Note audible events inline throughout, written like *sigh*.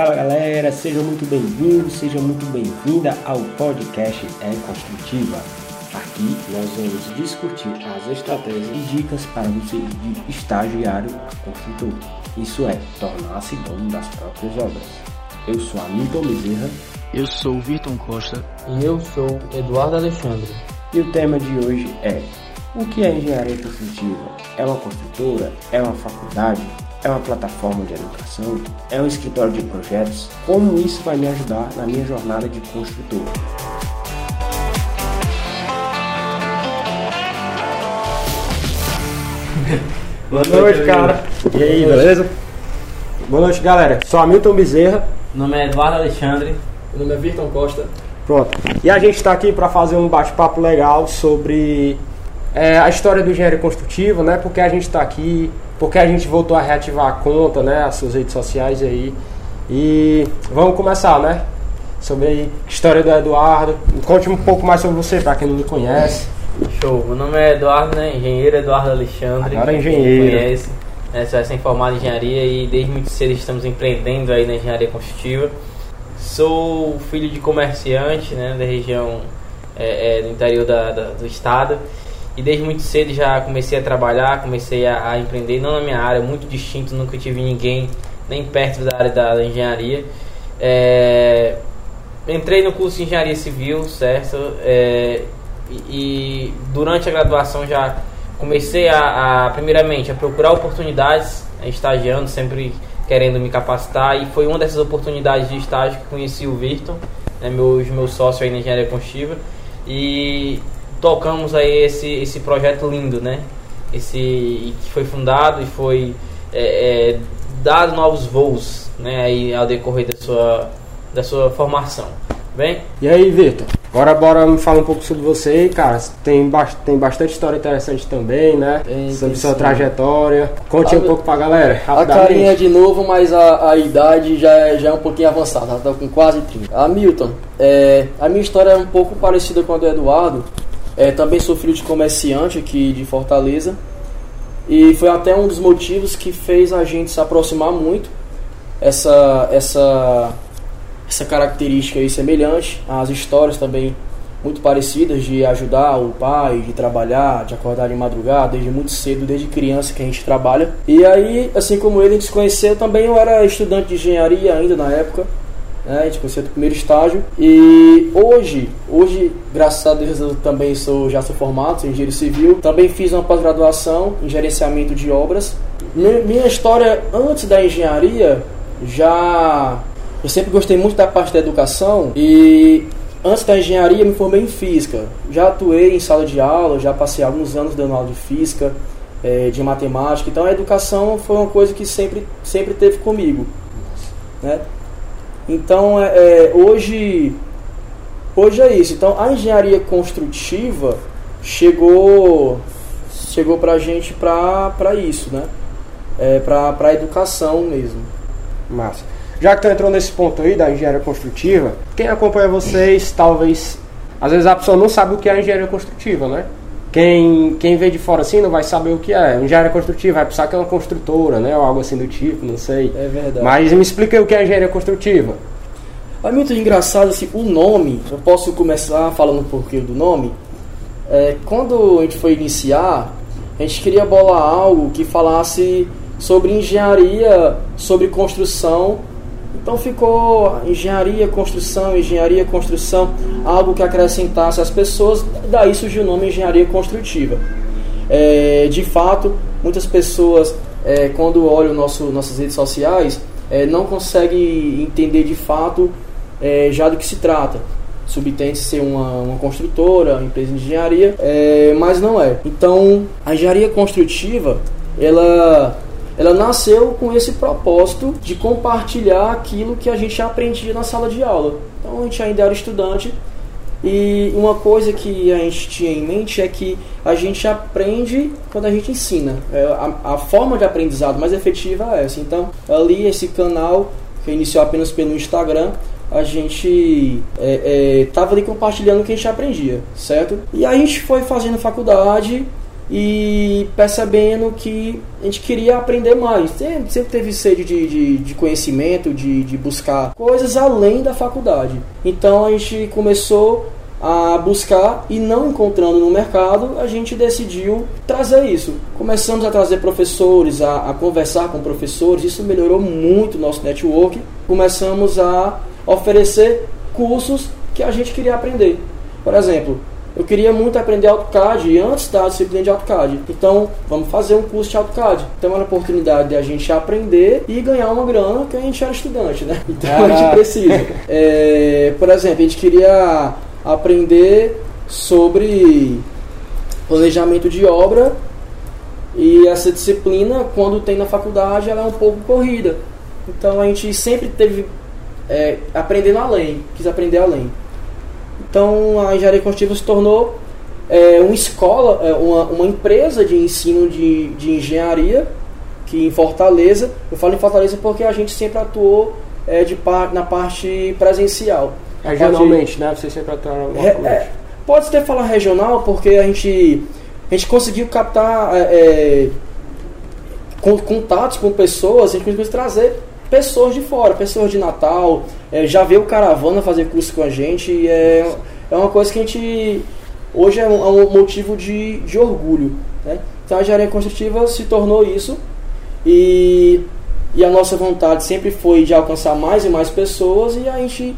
Fala galera, sejam muito bem-vindos, seja muito bem-vinda ao podcast É Construtiva. Aqui nós vamos discutir as estratégias e dicas para você de estagiário a construtor. Isso é, tornar-se dono das próprias obras. Eu sou Hamilton Bezerra. Eu sou o Virton Costa. E eu sou Eduardo Alexandre. E o tema de hoje é o que é engenharia construtiva? É uma construtora? É uma faculdade? É uma plataforma de educação? É um escritório de projetos? Como isso vai me ajudar na minha jornada de construtor? *laughs* Boa noite, cara. E aí, beleza? Boa noite, galera. Sou Hamilton Bezerra. Meu nome é Eduardo Alexandre. Meu nome é Virton Costa. Pronto. E a gente está aqui para fazer um bate-papo legal sobre é, a história do engenheiro construtivo, né? Porque a gente está aqui, porque a gente voltou a reativar a conta, né? As suas redes sociais aí. E vamos começar, né? Sobre a história do Eduardo. Conte um pouco mais sobre você, para quem não me conhece. Show. Meu nome é Eduardo, né? Engenheiro Eduardo Alexandre. Agora é engenheiro. Conhece. Né? Vai ser formado em engenharia e desde muito cedo estamos empreendendo aí na engenharia construtiva. Sou filho de comerciante, né? Da região é, é, do interior da, da, do estado. E desde muito cedo já comecei a trabalhar, comecei a, a, empreender, não na minha área, muito distinto, nunca tive ninguém nem perto da área da, da engenharia. É, entrei no curso de engenharia civil, certo? É, e, e, durante a graduação já comecei a, a, primeiramente, a procurar oportunidades, né, estagiando, sempre querendo me capacitar, e foi uma dessas oportunidades de estágio que conheci o Virton, né, meu, meu sócio aí na engenharia construtiva, e tocamos aí esse, esse projeto lindo, né? Esse que foi fundado e foi é, é, dado novos voos, né? Aí ao decorrer da sua da sua formação, bem? E aí, Vitor? Agora bora me falar um pouco sobre você, cara. Tem, ba tem bastante história interessante também, né? Tem, sobre tem sua sim. trajetória. Conte a um pouco pra galera. A carinha de novo, mas a, a idade já é, já é um pouquinho avançada. Ela tá com quase 30. Hamilton, é, a minha história é um pouco parecida com a do Eduardo. É, também sou filho de comerciante aqui de Fortaleza. E foi até um dos motivos que fez a gente se aproximar muito. Essa, essa, essa característica aí semelhante. As histórias também muito parecidas de ajudar o pai, de trabalhar, de acordar de madrugada, desde muito cedo, desde criança que a gente trabalha. E aí, assim como ele, a gente se conheceu também. Eu era estudante de engenharia ainda na época né? A gente conheceu do primeiro estágio. E hoje, hoje, graças a Deus, eu também sou, já sou formado, sou engenheiro civil. Também fiz uma pós-graduação em gerenciamento de obras. Minha história antes da engenharia já. Eu sempre gostei muito da parte da educação e antes da engenharia me formei em física. Já atuei em sala de aula, já passei alguns anos dando aula de física, é, de matemática. Então a educação foi uma coisa que sempre, sempre teve comigo. Né? Então, é, é, hoje, hoje é isso. Então, a engenharia construtiva chegou, chegou para a gente para isso, né? É, para a educação mesmo. Massa. Já que tu entrou nesse ponto aí da engenharia construtiva, quem acompanha vocês, talvez. Às vezes a pessoa não sabe o que é engenharia construtiva, né? Quem, quem vê de fora assim não vai saber o que é. Engenharia construtiva vai pensar que é uma construtora, né? Ou algo assim do tipo, não sei. É verdade. Mas me explica o que é engenharia construtiva. É muito engraçado assim, o nome. Eu posso começar falando um pouquinho do nome. É, quando a gente foi iniciar, a gente queria bolar algo que falasse sobre engenharia, sobre construção então ficou engenharia, construção, engenharia, construção, algo que acrescentasse às pessoas, daí surgiu o nome engenharia construtiva. É, de fato, muitas pessoas, é, quando olham nosso, nossas redes sociais, é, não conseguem entender de fato é, já do que se trata. Subtende ser uma, uma construtora, uma empresa de engenharia, é, mas não é. Então, a engenharia construtiva, ela ela nasceu com esse propósito de compartilhar aquilo que a gente aprendia na sala de aula. Então a gente ainda era estudante e uma coisa que a gente tinha em mente é que a gente aprende quando a gente ensina. É, a, a forma de aprendizado mais efetiva é essa. Então ali esse canal que iniciou apenas pelo Instagram a gente estava é, é, ali compartilhando o que a gente aprendia, certo? E a gente foi fazendo faculdade e percebendo que a gente queria aprender mais. Sempre, sempre teve sede de, de, de conhecimento, de, de buscar coisas além da faculdade. Então a gente começou a buscar e não encontrando no mercado, a gente decidiu trazer isso. Começamos a trazer professores, a, a conversar com professores, isso melhorou muito o nosso network. Começamos a oferecer cursos que a gente queria aprender. Por exemplo, eu queria muito aprender AutoCAD antes da disciplina de AutoCAD. Então, vamos fazer um curso de AutoCAD. Então, era a oportunidade de a gente aprender e ganhar uma grana, que a gente era estudante, né? *laughs* Então, a gente precisa. É, por exemplo, a gente queria aprender sobre planejamento de obra e essa disciplina, quando tem na faculdade, ela é um pouco corrida. Então, a gente sempre teve é, aprendendo além, quis aprender além. Então a engenharia construtiva se tornou é, uma escola, é, uma, uma empresa de ensino de, de engenharia que em Fortaleza, eu falo em Fortaleza porque a gente sempre atuou é, de par, na parte presencial. Regionalmente, parte, né? Você sempre atuou é, é, Pode até falar regional porque a gente, a gente conseguiu captar é, é contatos com pessoas, a gente conseguiu trazer pessoas de fora, pessoas de Natal, é, já veio caravana fazer curso com a gente, e é, é uma coisa que a gente hoje é um, é um motivo de, de orgulho. Né? Então a engenharia construtiva se tornou isso e, e a nossa vontade sempre foi de alcançar mais e mais pessoas e a gente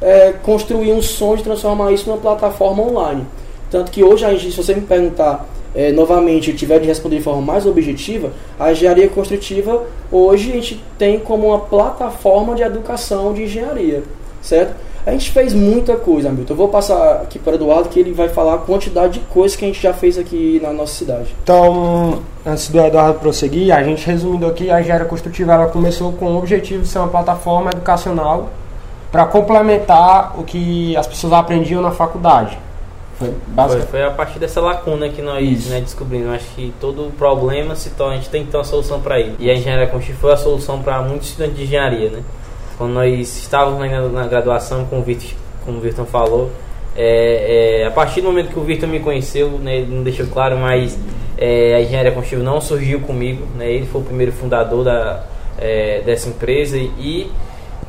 é, construir um sonho de transformar isso numa plataforma online. Tanto que hoje, a gente, se você me perguntar é, novamente tiver de responder de forma mais objetiva, a engenharia construtiva hoje a gente tem como uma plataforma de educação de engenharia, certo? A gente fez muita coisa, Milton. Eu vou passar aqui para o Eduardo que ele vai falar a quantidade de coisas que a gente já fez aqui na nossa cidade. Então, antes do Eduardo prosseguir, a gente resumindo aqui, a engenharia construtiva ela começou com o objetivo de ser uma plataforma educacional para complementar o que as pessoas aprendiam na faculdade. Foi, foi, foi, a partir dessa lacuna que nós né, descobrimos. Acho que todo problema se torna, a gente tem que ter uma solução para ele. E a engenharia construtiva foi a solução para muitos estudantes de engenharia. Né? Quando nós estávamos na, na graduação, como o Victor, como o Victor falou, é, é, a partir do momento que o Victor me conheceu, né, ele não deixou claro, mas é, a engenharia construtiva não surgiu comigo. Né, ele foi o primeiro fundador da, é, dessa empresa e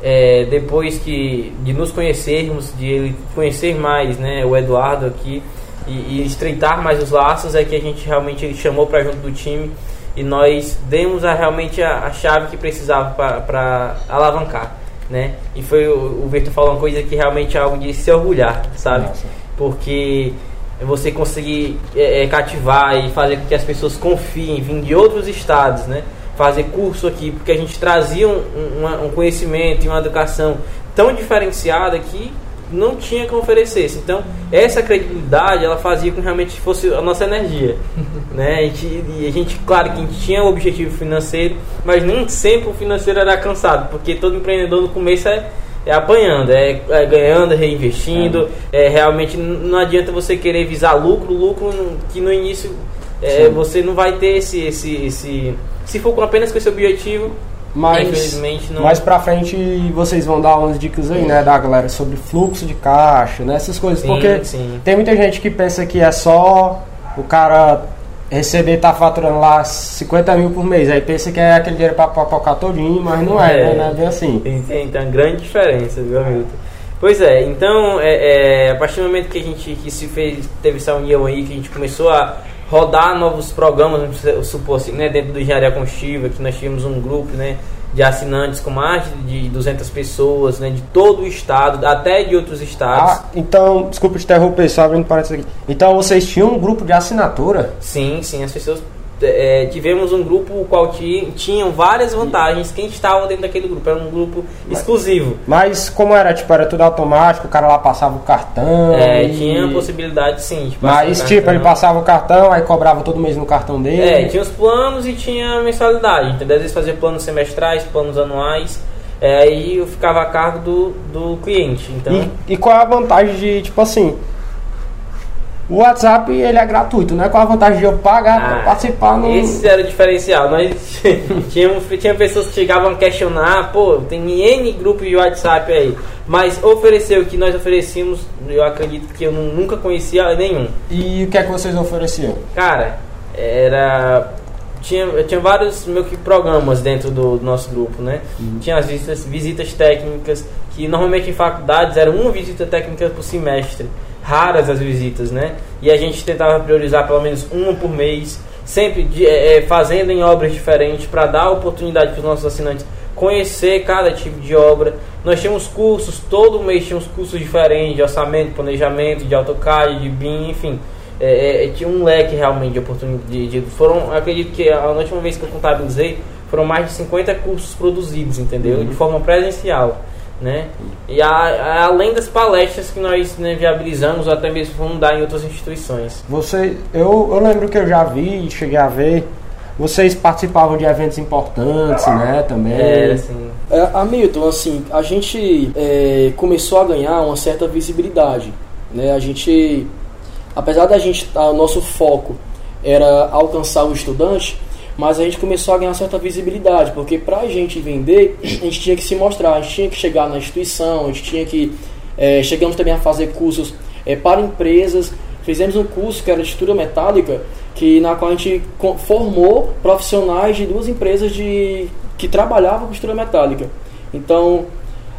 é, depois que de nos conhecermos, de ele conhecer mais né, o Eduardo aqui e, e estreitar mais os laços, é que a gente realmente ele chamou para junto do time e nós demos a, realmente a, a chave que precisava para alavancar. Né? E foi o, o Vitor falou uma coisa que realmente é algo de se orgulhar, sabe? Nossa. Porque você conseguir é, é, cativar e fazer com que as pessoas confiem, vir de outros estados, né? Fazer curso aqui, porque a gente trazia um, um, um conhecimento e uma educação tão diferenciada que não tinha que oferecesse. Então, essa credibilidade, ela fazia com que realmente fosse a nossa energia. *laughs* né? A gente, e a gente, claro que a gente tinha um objetivo financeiro, mas nem sempre o financeiro era cansado, porque todo empreendedor no começo é, é apanhando, é, é ganhando, é reinvestindo. É. é. realmente não adianta você querer visar lucro, lucro que no início é, você não vai ter esse, esse, esse se for apenas com esse objetivo, mas, infelizmente não. Mais pra frente vocês vão dar umas dicas aí, né, da galera sobre fluxo de caixa, né, essas coisas. Sim, porque sim. tem muita gente que pensa que é só o cara receber, tá faturando lá 50 mil por mês, aí pensa que é aquele dinheiro pra papocar todinho, mas não é, é né, não é bem assim. Tem, tem, tem uma grande diferença, viu, Hamilton? Pois é, então, é, é, a partir do momento que a gente que se fez, teve essa união aí, que a gente começou a rodar novos programas, vamos supor assim, né, dentro do Engenharia Construtiva, que nós tínhamos um grupo, né, de assinantes com mais de 200 pessoas, né, de todo o estado, até de outros estados. Ah, então, desculpa te interromper, só abrindo parênteses aqui. Então, vocês tinham um grupo de assinatura? Sim, sim, as pessoas é, tivemos um grupo o qual tinha, tinham várias vantagens quem estava dentro daquele grupo. Era um grupo mas, exclusivo. Mas como era? Tipo, era tudo automático, o cara lá passava o cartão. É, e... tinha a possibilidade sim. mas tipo, ele passava o cartão, aí cobrava todo mês no cartão dele. É, tinha os planos e tinha a mensalidade. Entendeu? Às vezes fazia planos semestrais, planos anuais. É, aí eu ficava a cargo do, do cliente. Então... E, e qual é a vantagem de, tipo assim, o WhatsApp ele é gratuito, né? Qual a vantagem de eu pagar ah, para participar no. Esse era o diferencial. Nós *laughs* tínhamos, tinha pessoas que chegavam a questionar, pô, tem N grupos de WhatsApp aí. Mas oferecer o que nós oferecíamos, eu acredito que eu nunca conhecia nenhum. E o que é que vocês ofereciam? Cara, era tinha, tinha vários meio que programas dentro do, do nosso grupo, né? Uhum. Tinha as visitas, visitas técnicas, que normalmente em faculdades era uma visita técnica por semestre. Raras as visitas, né? E a gente tentava priorizar pelo menos uma por mês, sempre de, é, fazendo em obras diferentes para dar oportunidade para os nossos assinantes conhecer cada tipo de obra. Nós tínhamos cursos, todo mês tínhamos cursos diferentes de orçamento, planejamento, de AutoCAD, de BIM, enfim. É, é, tinha um leque realmente de oportunidades. De, de, foram, acredito que a última vez que eu contabilizei, foram mais de 50 cursos produzidos, entendeu? Uhum. De forma presencial. Né? E a, a, além das palestras que nós né, viabilizamos ou até mesmo vamos dar em outras instituições. Você, eu, eu lembro que eu já vi, cheguei a ver vocês participavam de eventos importantes, né, também. É, assim. É, Hamilton, assim, a gente é, começou a ganhar uma certa visibilidade, né? A gente, apesar da gente, o nosso foco era alcançar o estudante, mas a gente começou a ganhar certa visibilidade, porque para a gente vender, a gente tinha que se mostrar, a gente tinha que chegar na instituição, a gente tinha que é, chegamos também a fazer cursos é, para empresas, fizemos um curso que era de estrutura metálica que na qual a gente formou profissionais de duas empresas de que trabalhavam com costura metálica. Então,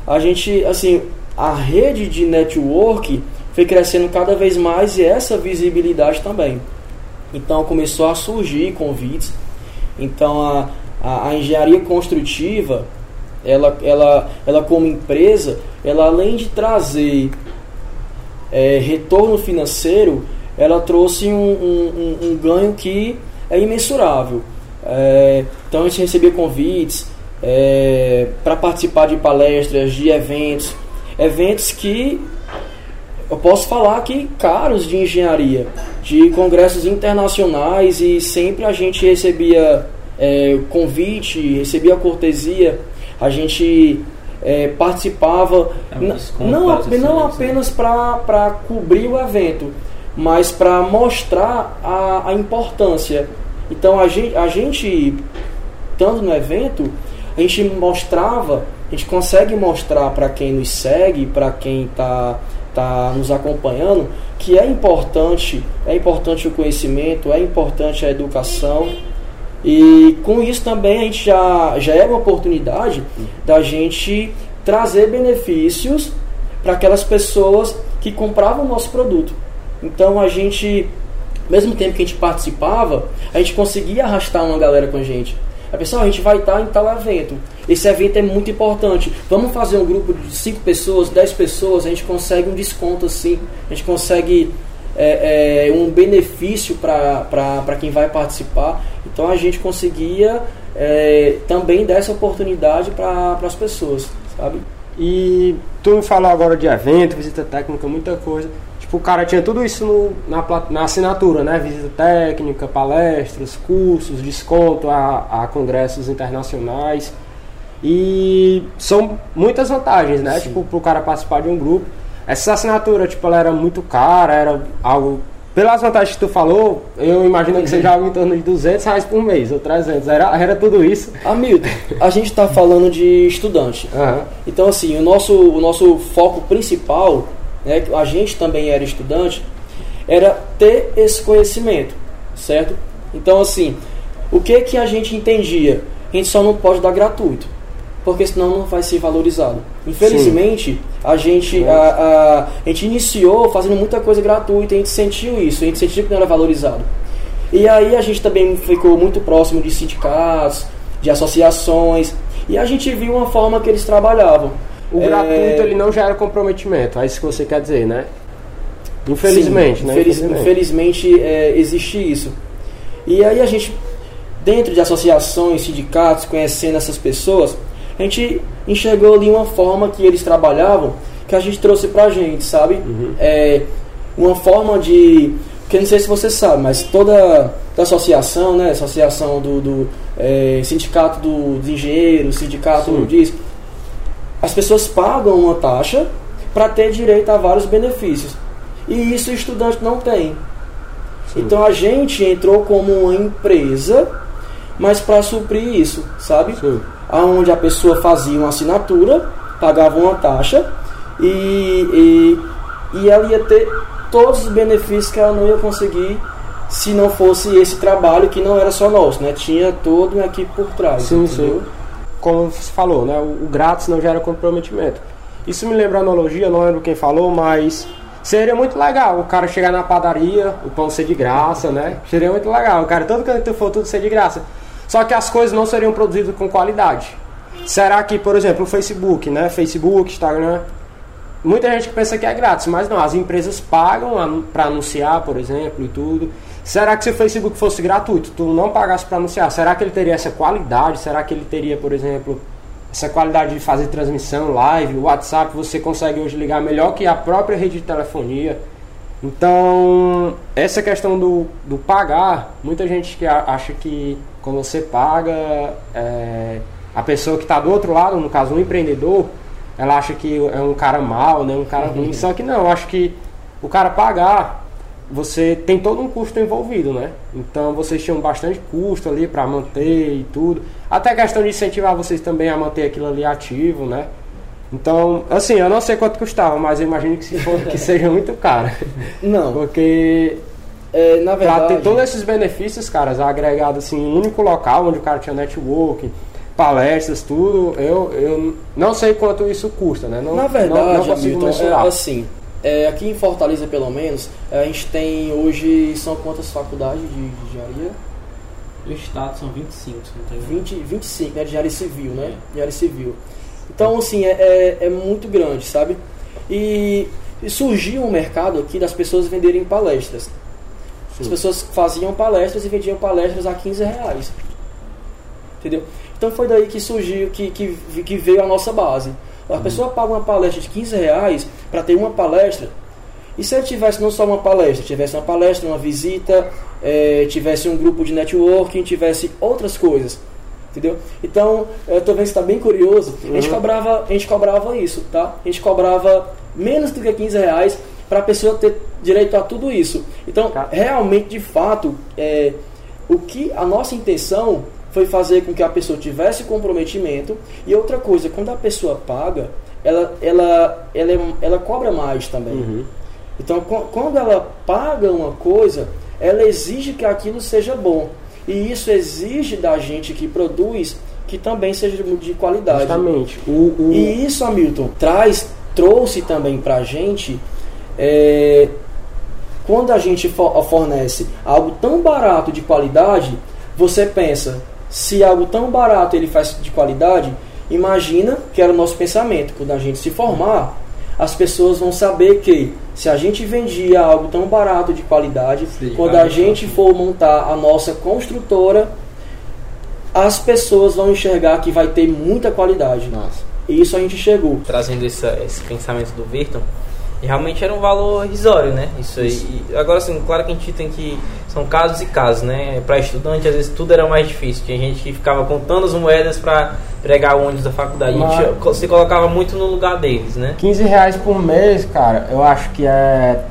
a gente, assim, a rede de network foi crescendo cada vez mais e essa visibilidade também. Então, começou a surgir convites. Então, a, a, a engenharia construtiva, ela, ela, ela como empresa, ela além de trazer é, retorno financeiro, ela trouxe um, um, um, um ganho que é imensurável. É, então a gente recebia convites é, para participar de palestras, de eventos, eventos que eu posso falar que caros de engenharia, de congressos internacionais e sempre a gente recebia é, convite, recebia cortesia, a gente é, participava é um não, não apenas para cobrir o evento, mas para mostrar a, a importância. Então a gente, a gente, estando no evento, a gente mostrava, a gente consegue mostrar para quem nos segue, para quem está tá nos acompanhando, que é importante, é importante o conhecimento, é importante a educação. E com isso também a gente já, já é uma oportunidade da gente trazer benefícios para aquelas pessoas que compravam o nosso produto. Então a gente, mesmo tempo que a gente participava, a gente conseguia arrastar uma galera com a gente. A pessoa, a gente vai estar em tal evento. Esse evento é muito importante. Vamos fazer um grupo de 5 pessoas, 10 pessoas, a gente consegue um desconto assim, a gente consegue é, é, um benefício para quem vai participar. Então a gente conseguia é, também dar essa oportunidade para as pessoas, sabe? E tu falou agora de evento, visita técnica, muita coisa. Tipo, o cara tinha tudo isso no, na, na assinatura, né? Visita técnica, palestras, cursos, desconto a, a congressos internacionais. E são muitas vantagens, né? Sim. Tipo, pro cara participar de um grupo. Essa assinatura, tipo, ela era muito cara, era algo... Pelas vantagens que tu falou, eu imagino que seja algo em torno de 200 reais por mês, ou 300. Era, era tudo isso. Hamilton, a gente está falando de estudante. Uhum. Então, assim, o nosso, o nosso foco principal né, a gente também era estudante, era ter esse conhecimento, certo? Então, assim, o que que a gente entendia? A gente só não pode dar gratuito, porque senão não vai ser valorizado. Infelizmente, a gente, a, a, a, gente iniciou fazendo muita coisa gratuita, a gente sentiu isso, a gente sentiu que não era valorizado. E aí a gente também ficou muito próximo de sindicatos, de associações, e a gente viu uma forma que eles trabalhavam. O é... gratuito ele não gera comprometimento, é isso que você quer dizer, né? Infelizmente, Sim, né? Infeliz, infelizmente, infelizmente é, existe isso. E aí a gente, dentro de associações, sindicatos, conhecendo essas pessoas, a gente enxergou ali uma forma que eles trabalhavam que a gente trouxe pra gente, sabe? Uhum. É, uma forma de. Que não sei se você sabe, mas toda, toda associação, né? Associação do, do é, sindicato do, dos engenheiros, sindicato Sim. disso as pessoas pagam uma taxa para ter direito a vários benefícios. E isso o estudante não tem. Sim. Então a gente entrou como uma empresa, mas para suprir isso, sabe? Sim. Onde a pessoa fazia uma assinatura, pagava uma taxa e, e, e ela ia ter todos os benefícios que ela não ia conseguir se não fosse esse trabalho que não era só nosso, né? Tinha todo uma equipe por trás. Sim, entendeu? sim. Como você falou, né? O, grátis não gera comprometimento. Isso me lembra analogia, não lembro quem falou, mas seria muito legal o cara chegar na padaria, o pão ser de graça, né? Seria muito legal. O cara, todo canto for, tudo ser de graça. Só que as coisas não seriam produzidas com qualidade. Será que, por exemplo, o Facebook, né? Facebook, Instagram. Muita gente pensa que é grátis, mas não, as empresas pagam para anunciar, por exemplo, e tudo. Será que se o Facebook fosse gratuito, tu não pagasse para anunciar, será que ele teria essa qualidade? Será que ele teria, por exemplo, essa qualidade de fazer transmissão live? O WhatsApp você consegue hoje ligar melhor que a própria rede de telefonia. Então, essa questão do, do pagar, muita gente que acha que quando você paga, é, a pessoa que está do outro lado, no caso um empreendedor, ela acha que é um cara mau, né, um cara ruim. Só que não, eu acho que o cara pagar, você tem todo um custo envolvido, né? Então vocês tinham bastante custo ali para manter e tudo. Até a questão de incentivar vocês também a manter aquilo ali ativo, né? Então, assim, eu não sei quanto custava, mas eu imagino que, se for, que *laughs* seja muito caro. Não, Porque é, na Pra verdade. ter todos esses benefícios, caras, agregado assim, em um único local onde o cara tinha networking, palestras, tudo, eu, eu não sei quanto isso custa, né? Não, Na verdade, não, não consigo Hamilton, mensurar. é assim, é, aqui em Fortaleza pelo menos, a gente tem hoje, são quantas faculdades de, de engenharia? O estado são 25, se não tem 20, 25, né, de engenharia civil, né? Engenharia civil. Então, assim, é, é, é muito grande, sabe? E, e surgiu um mercado aqui das pessoas venderem palestras. As Sim. pessoas faziam palestras e vendiam palestras a 15 reais. Entendeu? Então foi daí que surgiu, que, que, que veio a nossa base. A pessoa paga uma palestra de 15 reais para ter uma palestra. E se ele tivesse não só uma palestra, tivesse uma palestra, uma visita, eh, tivesse um grupo de networking, tivesse outras coisas. Entendeu? Então, eu tô vendo que está bem curioso. A gente, Uhum. cobrava, a gente cobrava isso, tá? A gente cobrava menos do que 15 reais para a pessoa ter direito a tudo isso. Então, Tá. realmente, de fato, é, o que a nossa intenção foi fazer com que a pessoa tivesse comprometimento. E outra coisa, quando a pessoa paga, ela, ela, ela, é- ela cobra mais também. Uhum. Então, qu- quando ela paga uma coisa, ela exige que aquilo seja bom. E isso exige da gente que produz que também seja de de qualidade. Justamente. O, o, E isso, Hamilton, traz, trouxe também pra gente, é, quando a gente fo- fornece algo tão barato de qualidade, você pensa, se algo tão barato ele faz de qualidade, imagina que era o nosso pensamento, quando a gente se formar, as pessoas vão saber que se a gente vendia algo tão barato de qualidade, Sim, quando a gente for montar a nossa construtora, as pessoas vão enxergar que vai ter muita qualidade. Nossa. E isso a gente chegou. trazendo essa- esse pensamento do Virton, e realmente era um valor irrisório, né? Isso aí. E agora, assim, claro que a gente tem que. São casos e casos, né? Para estudante, às vezes tudo era mais difícil. Tinha gente que ficava contando as moedas para pregar o ônibus da faculdade. A gente Mas- se colocava muito no lugar deles, né? 15 reais por mês, cara, eu acho que é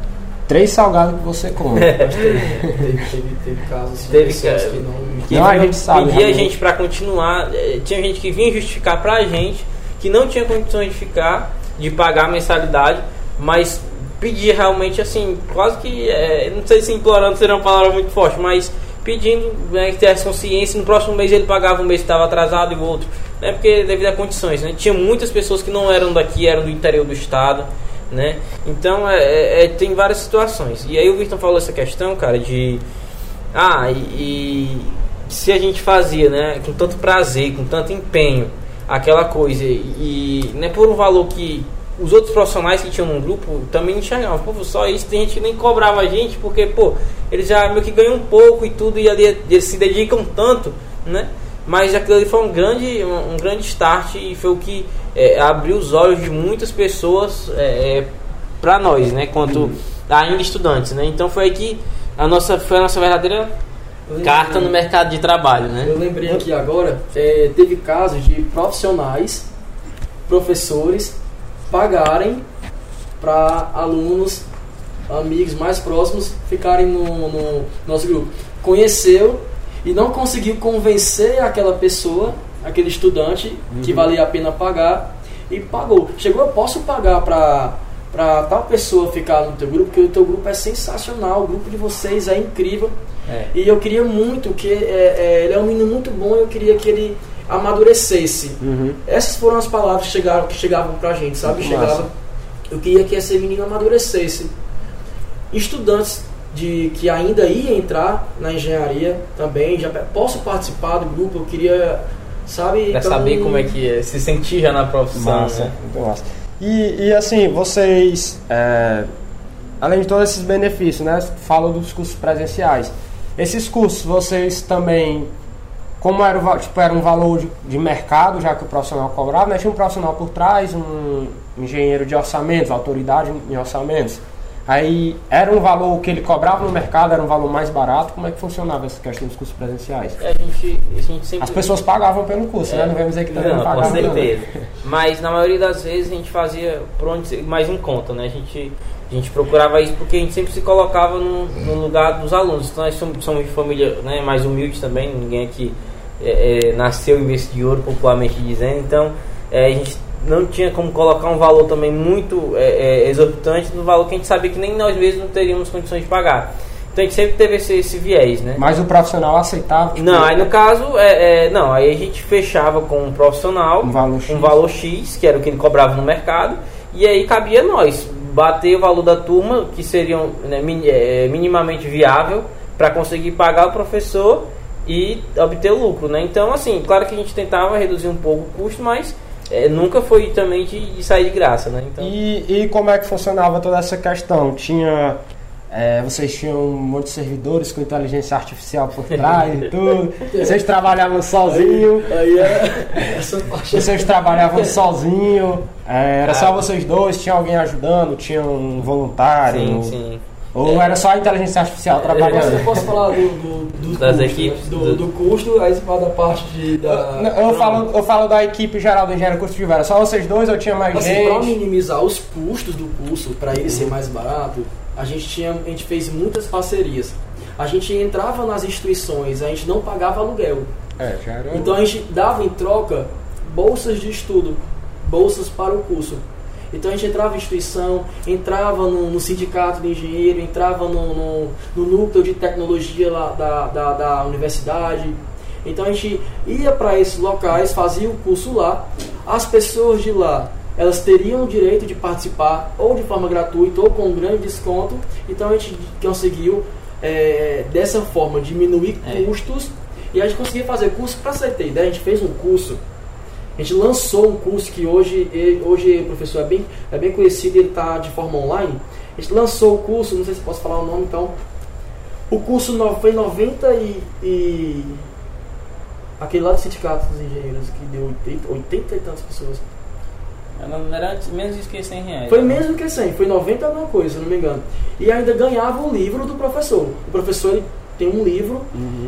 três salgados que você come. Teve, teve, teve casos Teve pessoas que não. Que Não, a gente sabe, pedia a gente para continuar. eh, Tinha gente que vinha justificar pra gente que não tinha condições de ficar, de pagar a mensalidade, mas pedia realmente assim, quase que. eh, não sei se implorando seria uma palavra muito forte, mas pedindo né, que tivesse consciência. No próximo mês ele pagava um mês que estava atrasado e o outro. Né, porque devido a condições. Né, tinha muitas pessoas que não eram daqui, eram do interior do estado. Né? Então é, é- é- tem várias situações. E aí o Victor falou essa questão, cara, de. Ah, e, e se a gente fazia, né, com tanto prazer, com tanto empenho, aquela coisa, e, né, por um valor que os outros profissionais que tinham no grupo também enxergavam, pô, só isso, tem gente que nem cobrava a gente, porque, pô, eles já meio que ganham um pouco e tudo, e ali eles se dedicam tanto, né? Mas aquilo ali foi um grande, um, grande start e foi o que é, abriu os olhos de muitas pessoas é, para nós, né? Quanto ainda estudantes, né? Então foi aí que a nossa, foi a nossa verdadeira carta no mercado de trabalho, né? Eu lembrei aqui agora, é, teve casos de profissionais, professores, pagarem para alunos, amigos mais próximos ficarem no, no nosso grupo. Conheceu e não conseguiu convencer aquela pessoa, aquele estudante, que valia a pena pagar, e pagou. Chegou, eu posso pagar para para tal pessoa ficar no teu grupo, porque o teu grupo é sensacional, o grupo de vocês é incrível. É. E eu queria muito que é, é, ele é um menino muito bom, eu queria que ele amadurecesse. Uhum. Essas foram as palavras que chegaram, que chegavam pra gente, sabe? Muito Chegava, massa. eu queria que esse menino amadurecesse. Estudantes de que ainda ia entrar na engenharia também, já posso participar do grupo, eu queria, sabe? Pra então- saber como é que é, se sentir já na profissão. Massa, né? muito massa. E, e assim, vocês, é, além de todos esses benefícios, né? Falam dos cursos presenciais. Esses cursos, vocês também, como era, tipo, era um valor de, de mercado, já que o profissional cobrava, né? Tinha um profissional por trás, um engenheiro de orçamentos, autoridade em orçamentos. Aí era um valor que ele cobrava no mercado, era um valor mais barato. Como é que funcionava essa questão dos cursos presenciais? É, A gente, a gente sempre. As pessoas pagavam pelo curso, né? Não vamos dizer que não, Não, com pagavam. não, né? certeza. Mas na maioria das vezes a gente fazia por onde mais em conta, né? A gente, a gente procurava isso porque a gente sempre se colocava no, no lugar dos alunos. Então nós somos, somos de família né, mais humilde também, ninguém aqui é, é, nasceu em berço de ouro, popularmente dizendo. Então é, a gente não tinha como colocar um valor também muito é, é, exorbitante no valor que a gente sabia que nem nós mesmos teríamos condições de pagar. Então a gente sempre teve esse, esse viés, né? Mas o profissional aceitava. tipo, Não, aí no caso, é, é, não, aí a gente fechava com um profissional, Um valor X. um valor X, que era o que ele cobrava no mercado, e aí cabia nós bater o valor da turma, que seriam né, min- minimamente viável, para conseguir pagar o professor e obter o lucro, né? Então, assim, claro que a gente tentava reduzir um pouco o custo, mas é, nunca foi também de, de sair de graça, né? Então, E, e como é que funcionava toda essa questão? Tinha. é, vocês tinham um monte de servidores com inteligência artificial por trás e tudo. *laughs* Vocês trabalhavam sozinho. Aí é essa parte. Vocês trabalhavam sozinho. é, era só vocês dois, tinha alguém ajudando, tinha um voluntário. sim, sim. Ou era só a inteligência artificial Eu trabalhando? posso falar do, do, do Das custo, equipes, né? do, do- do custo, aí você fala da parte de, da... Eu, eu falo, eu falo da equipe geral do engenheiro construtivo. Era só vocês dois ou tinha mais Assim, para gente? minimizar os custos do curso, para ele ser mais barato, a gente, tinha, a gente fez muitas parcerias. A gente entrava nas instituições, a gente não pagava aluguel. É, já era. Então a gente dava em troca bolsas de estudo, bolsas para o curso. Então a gente entrava em instituição, entrava no, no sindicato de engenheiro, entrava no, no, no núcleo de tecnologia lá da, da, da universidade. Então a gente ia para esses locais, fazia o curso lá. As pessoas de lá, elas teriam o direito de participar ou de forma gratuita ou com um grande desconto. Então a gente conseguiu é, dessa forma diminuir É. custos e a gente conseguia fazer curso, para ter ideia, a gente fez um curso, a gente lançou um curso que hoje, ele- hoje o professor é bem, é bem conhecido, ele está de forma online. A gente lançou o curso, não sei se posso falar o nome então. O curso no- foi 90 e, e. Aquele lá do Sindicato dos Engenheiros, que deu 80, 80 e tantas pessoas. Não era menos de que 100 reais. Foi mesmo que 100, foi 90 alguma coisa, se não me engano. E ainda ganhava o livro do professor. O professor ele tem um livro,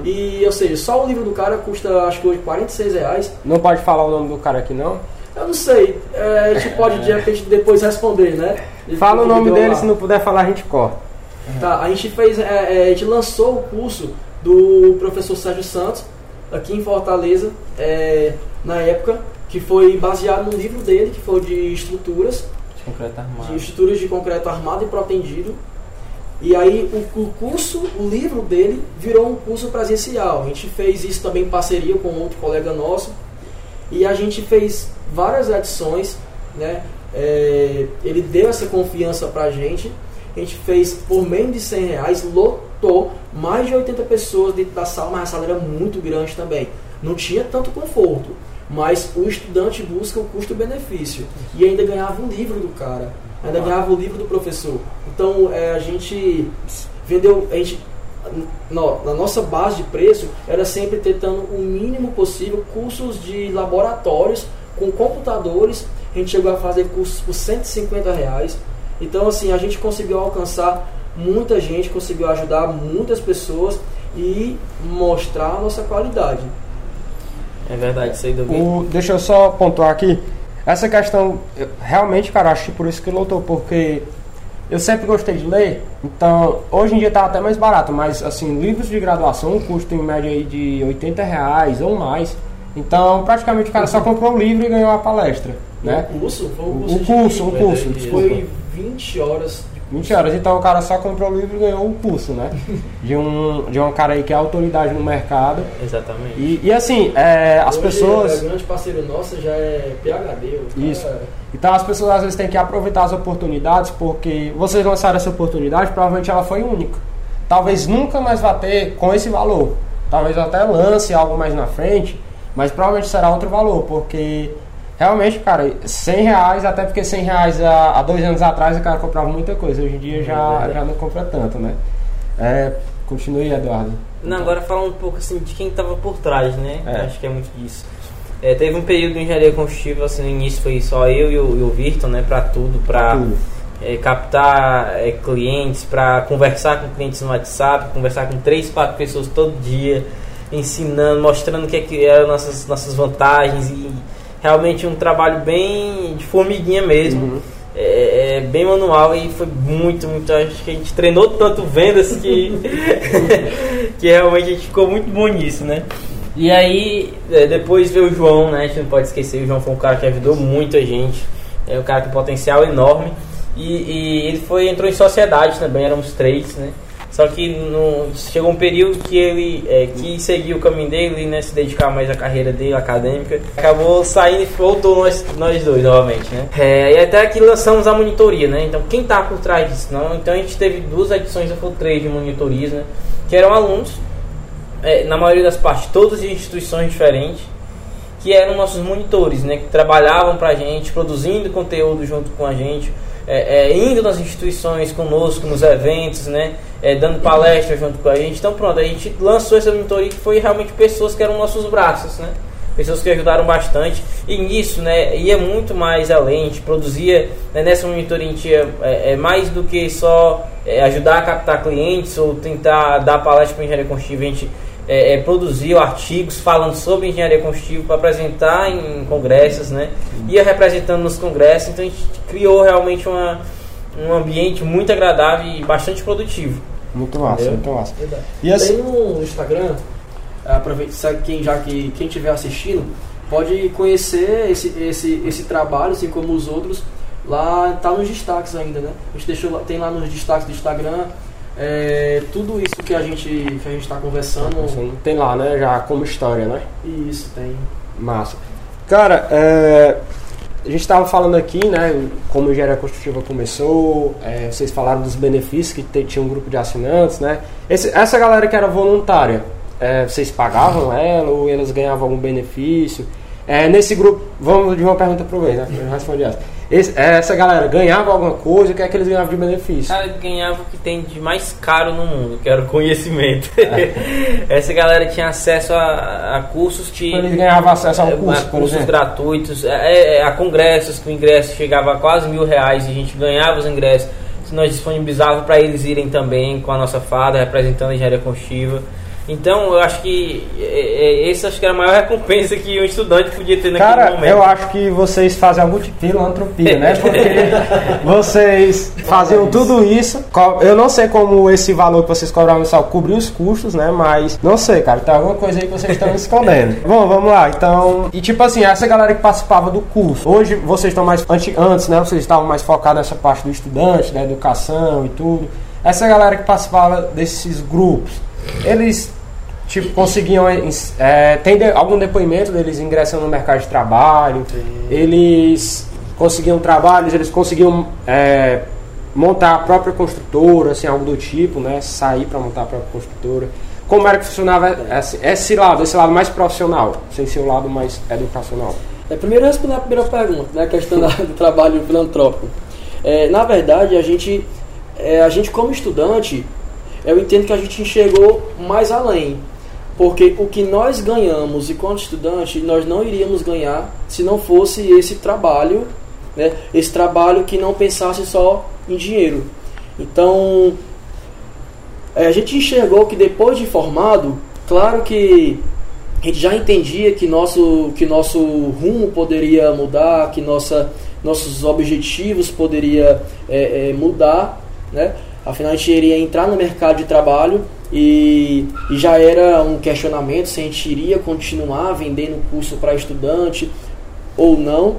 e ou seja, só o livro do cara custa acho que hoje 46 reais. Não pode falar o nome do cara aqui, não? Eu não sei, é, a gente pode de repente depois responder, né? Fala o nome dele, lá. se não puder falar, a gente corta. Tá, a gente fez, é, é, a gente lançou o curso do professor Sérgio Santos aqui em Fortaleza, é, na época, que foi baseado no livro dele, que foi de estruturas, Concreto armado. de estruturas de concreto armado e protendido. E aí o, o curso, o livro dele virou um curso presencial. A gente fez isso também em parceria com outro colega nosso. E a gente fez várias edições, né? É, ele deu essa confiança pra gente. A gente fez por menos de 100 reais, lotou mais de 80 pessoas dentro da sala, mas a sala era muito grande também. Não tinha tanto conforto, mas o estudante busca o custo-benefício e ainda ganhava um livro do cara, ainda ganhava o livro do professor. Então é, a gente vendeu, a gente no- na nossa base de preço era sempre tentando o mínimo possível cursos de laboratórios com computadores. A gente chegou a fazer cursos por 150 reais. Então assim a gente conseguiu alcançar muita gente, conseguiu ajudar muitas pessoas e mostrar a nossa qualidade. É verdade, isso aí do O, deixa eu só pontuar aqui. Essa questão, eu- realmente, cara, acho que por isso que lotou, porque eu sempre gostei de ler, então hoje em dia tá até mais barato, mas assim, livros de graduação custam em média aí de 80 reais ou mais. Então, praticamente o cara só comprou o livro e ganhou a palestra, né? O curso, foi um O curso, de- curso, o curso, foi desculpa. 20 horas 20 horas. Então o cara só comprou o livro e ganhou o curso, né? *laughs* De um, de um cara aí que é autoridade no mercado. Exatamente. E, e assim, é, as Hoje, pessoas. O grande parceiro nosso já é PHD. cara- Isso. Então as pessoas às vezes têm que aproveitar as oportunidades, porque vocês lançaram essa oportunidade, provavelmente ela foi única. Talvez nunca mais vá ter com esse valor. Talvez até lance algo mais na frente, mas provavelmente será outro valor, porque realmente, cara, 100 reais, até porque 100 reais há, há dois anos atrás o cara comprava muita coisa, hoje em dia já, já não compra tanto, né? É, continue, Eduardo. Não, agora falando um pouco assim de quem estava por trás, né? É. Acho que é muito disso. É, teve um período de engenharia construtiva, assim, no início foi só eu e o, e o Virton, né? Pra tudo, pra é, captar é, clientes, pra conversar com clientes no WhatsApp, conversar com três, quatro pessoas todo dia, ensinando, mostrando o que, é que eram nossas, nossas vantagens e realmente um trabalho bem de formiguinha mesmo. Uhum. É, é bem manual e foi muito, muito. Acho que a gente treinou tanto vendas que, *laughs* que realmente a gente ficou muito bom nisso, né? E aí, é, depois veio o João, né? A gente não pode esquecer, o João foi um cara que ajudou muito a gente. É um cara com potencial enorme. E, e ele foi, entrou em sociedade também, éramos três, né? Só que no, chegou um período que ele é, quis seguir o caminho dele, né? Se dedicar mais à carreira dele, acadêmica. Acabou saindo e voltou nós, nós dois novamente, né? É, e até que lançamos a monitoria, né? Então, quem tá por trás disso? Não? Então, a gente teve duas edições da Full Trade de monitorias, né? Que eram alunos, é, na maioria das partes, todas de instituições diferentes, que eram nossos monitores, né? Que trabalhavam pra gente, produzindo conteúdo junto com a gente, é, é, indo nas instituições conosco, nos eventos, né? É, dando palestra junto com a gente. Então, pronto, a gente lançou essa monitoria que foi realmente pessoas que eram nossos braços, né? Pessoas que ajudaram bastante. E nisso, né, ia muito mais além. A gente produzia, né, nessa monitoria, a gente ia é, é, mais do que só é, ajudar a captar clientes ou tentar dar palestra para engenharia construtiva. A gente é, é, produziu artigos falando sobre engenharia construtiva para apresentar em congressos, né? Ia representando nos congressos, então a gente criou realmente uma, um ambiente muito agradável e bastante produtivo. Muito massa, Entendeu? muito massa. Verdade. E assim, Tem no Instagram, aproveita, quem já que quem estiver assistindo pode conhecer esse, esse, esse trabalho, assim como os outros. Lá tá nos destaques ainda, né? A gente deixou tem lá nos destaques do Instagram é, tudo isso que a gente que a gente está conversando. tem lá, né, já como história, né? Isso tem. Massa. Cara, é, a gente estava falando aqui, né, como a engenharia construtiva começou, é, vocês falaram dos benefícios que te- tinha um grupo de assinantes, né? Esse- essa galera que era voluntária, é, vocês pagavam ela ou elas ganhavam algum benefício? É, nesse grupo, vamos de uma pergunta por vez, né? Eu respondi essa. Esse- é, essa galera ganhava alguma coisa? O que é que eles ganhavam de benefício? Cara, ganhava o que tem de mais caro no mundo, que era o conhecimento. *laughs* Essa galera tinha acesso a, a cursos que. Eles ganhavam acesso a é, curso, a cursos gratuitos, é, é, a congressos, que o ingresso chegava a quase mil reais e a gente ganhava os ingressos. Se nós disponibilizávamos para eles irem também com a nossa fada, representando a engenharia construtiva. Então, eu acho que é, é, esse acho que era a maior recompensa que um estudante podia ter naquele Cara, momento. eu acho que vocês fazem algum tipo de filantropia, né? Porque *laughs* vocês faziam tudo isso. Eu não sei como esse valor que vocês cobravam mensal cobriu os custos, né? Mas não sei, cara. Tem alguma coisa aí que vocês estão escondendo. *laughs* Bom, vamos lá. Então, e tipo assim, essa galera que participava do curso. Hoje vocês estão mais antes, né? Vocês estavam mais focados nessa parte do estudante, da educação e tudo. Essa galera que participava desses grupos, eles tipo, conseguiam. É, tem de- algum depoimento deles ingressando no mercado de trabalho? Eles conseguiam trabalhos, eles conseguiam é, montar a própria construtora, assim, algo do tipo, né? Sair para montar a própria construtora. Como era que funcionava esse, esse lado, esse lado mais profissional, sem ser o lado mais educacional? É, primeiro responder a primeira pergunta, né, a questão do trabalho filantrópico. É, na verdade, a gente, é, a gente como estudante, eu entendo que a gente enxergou mais além. Porque o que nós ganhamos enquanto estudante, nós não iríamos ganhar se não fosse esse trabalho, né, esse trabalho que não pensasse só em dinheiro. Então, é, a gente enxergou que depois de formado, claro que a gente já entendia que nosso, que nosso rumo poderia mudar, que nossa, nossos objetivos poderia é, é, mudar, né? Afinal, a gente iria entrar no mercado de trabalho e, e já era um questionamento se a gente iria continuar vendendo curso para estudante ou não.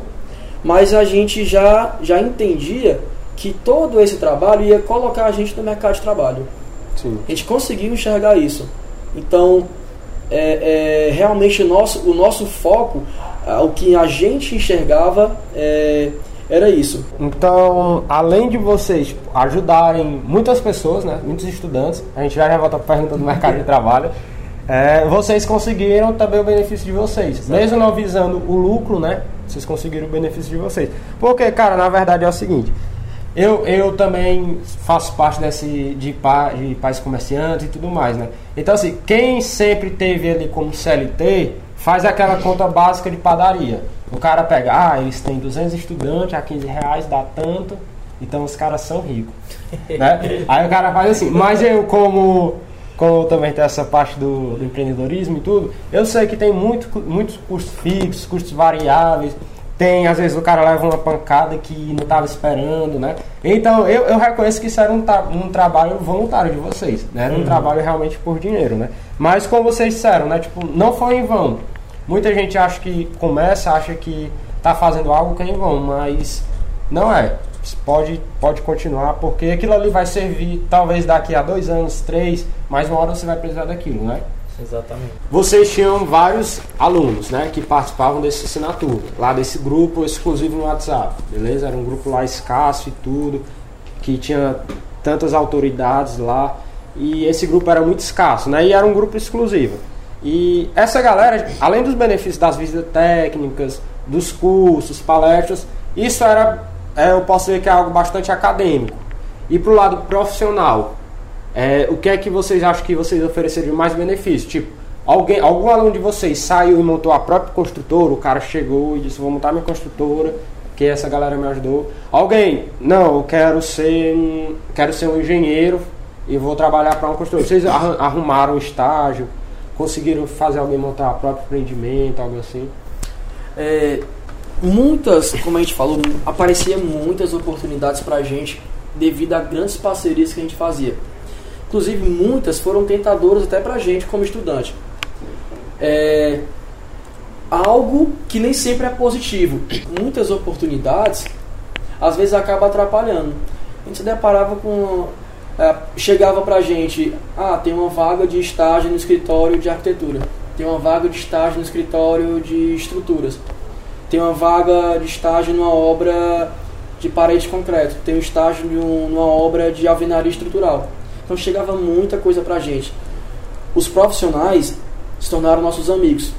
Mas a gente já, já entendia que todo esse trabalho ia colocar a gente no mercado de trabalho. Sim. A gente conseguiu enxergar isso. Então, é, é, realmente o nosso, o nosso foco, o que a gente enxergava, é, era isso. Então, além de vocês ajudarem muitas pessoas, né, muitos estudantes, a gente já, já volta para a pergunta do mercado de trabalho, é, vocês conseguiram também o benefício de vocês. Exato. Mesmo não visando o lucro, né, vocês conseguiram o benefício de vocês. Porque, cara, na verdade é o seguinte, eu, eu também faço parte desse de, pa, de pais comerciantes e tudo mais, né? Então, assim, quem sempre teve ali como CLT faz aquela conta básica de padaria. O cara pega, ah, eles têm 200 estudantes a 15 reais, dá tanto, então os caras são ricos. *laughs* né? Aí o cara faz assim, mas eu como, como também tem essa parte do, do empreendedorismo e tudo, eu sei que tem muito, muitos custos fixos, custos variáveis, tem, às vezes o cara leva uma pancada que não estava esperando, né? Então eu, eu reconheço que isso era um, um trabalho voluntário de vocês, né? Era um uhum. trabalho realmente por dinheiro, né? Mas como vocês disseram, né? Tipo, não foi em vão. Muita gente acha que começa, acha que está fazendo algo que é em vão, mas não é. Pode, pode continuar, porque aquilo ali vai servir talvez daqui a dois anos, três, mas uma hora você vai precisar daquilo, né? Exatamente. Vocês tinham vários alunos, né, que participavam desse assinatura, lá desse grupo exclusivo no WhatsApp, beleza? Era um grupo lá escasso e tudo, que tinha tantas autoridades lá, e esse grupo era muito escasso, né? E era um grupo exclusivo. E essa galera, além dos benefícios das visitas técnicas, dos cursos, palestras, isso era, é, eu posso dizer que é algo bastante acadêmico. E para o lado profissional, é, o que é que vocês acham que vocês ofereceriam mais benefício? Tipo, alguém, algum aluno de vocês saiu e montou a própria construtora, o cara chegou e disse, vou montar minha construtora, que essa galera me ajudou. Alguém, não, eu quero ser um, quero ser um engenheiro e vou trabalhar para uma construtora. Vocês arrumaram um estágio, conseguiram fazer alguém montar o próprio empreendimento, algo assim? É, muitas, como a gente falou, aparecia muitas oportunidades para a gente devido a grandes parcerias que a gente fazia. Inclusive, muitas foram tentadoras até para a gente como estudante. É, algo que nem sempre é positivo. Muitas oportunidades, às vezes, acaba atrapalhando. A gente se deparava com é, chegava pra gente, ah, tem uma vaga de estágio no escritório de arquitetura, tem uma vaga de estágio no escritório de estruturas, tem uma vaga de estágio numa obra de parede de concreto, tem um estágio numa obra de alvenaria estrutural. Então chegava muita coisa pra gente. Os profissionais se tornaram nossos amigos.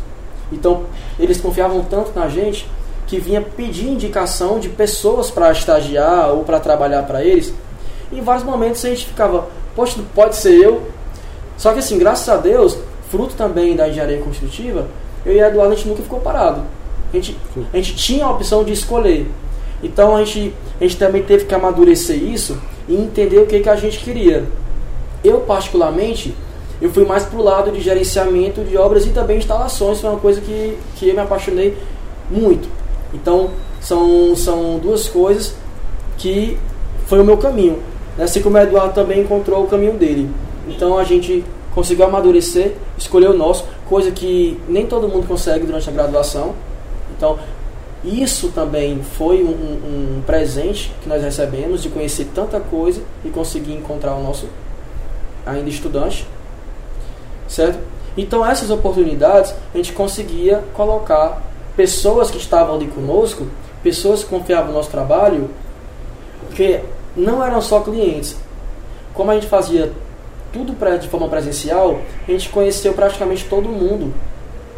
Então eles confiavam tanto na gente que vinha pedir indicação de pessoas para estagiar ou para trabalhar para eles em vários momentos a gente ficava, poxa, pode ser eu. Só que assim, graças a Deus, fruto também da engenharia construtiva, eu e a Eduardo a gente nunca ficou parado. A gente, a gente tinha a opção de escolher. Então a gente, a gente também teve que amadurecer isso e entender o que, que a gente queria. Eu, particularmente, eu fui mais pro lado de gerenciamento de obras e também instalações, foi uma coisa que, que eu me apaixonei muito. Então, são, são duas coisas que foi o meu caminho. Assim como o Eduardo também encontrou o caminho dele. Então a gente conseguiu amadurecer, escolher o nosso, coisa que nem todo mundo consegue durante a graduação. Então, isso também foi um, um, presente que nós recebemos de conhecer tanta coisa e conseguir encontrar o nosso ainda estudante, certo? Então, essas oportunidades a gente conseguia colocar pessoas que estavam ali conosco, pessoas que confiavam no nosso trabalho, porque não eram só clientes. Como a gente fazia tudo pra, de forma presencial, a gente conheceu praticamente todo mundo.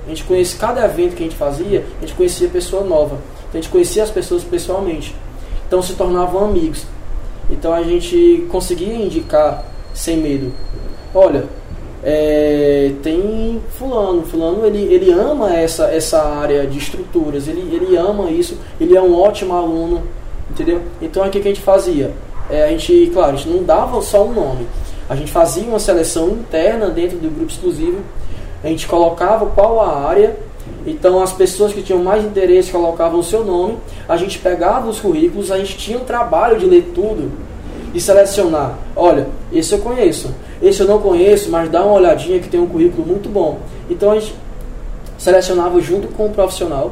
A gente conhecia cada evento que a gente fazia, a gente conhecia pessoa nova. Então, a gente conhecia as pessoas pessoalmente. Então se tornavam amigos. Então a gente conseguia indicar sem medo. Olha, é, tem fulano, fulano ele, ele ama essa, essa área de estruturas, ele, ele ama isso, ele é um ótimo aluno, entendeu? Então o que a gente fazia? é, a gente, claro, a gente não dava só um nome. A gente fazia uma seleção interna dentro do grupo exclusivo. A gente colocava qual a área. Então as pessoas que tinham mais interesse colocavam o seu nome. A gente pegava os currículos, a gente tinha o trabalho de ler tudo e selecionar. Olha, esse eu conheço. Esse eu não conheço, mas dá uma olhadinha que tem um currículo muito bom. Então a gente selecionava junto com o profissional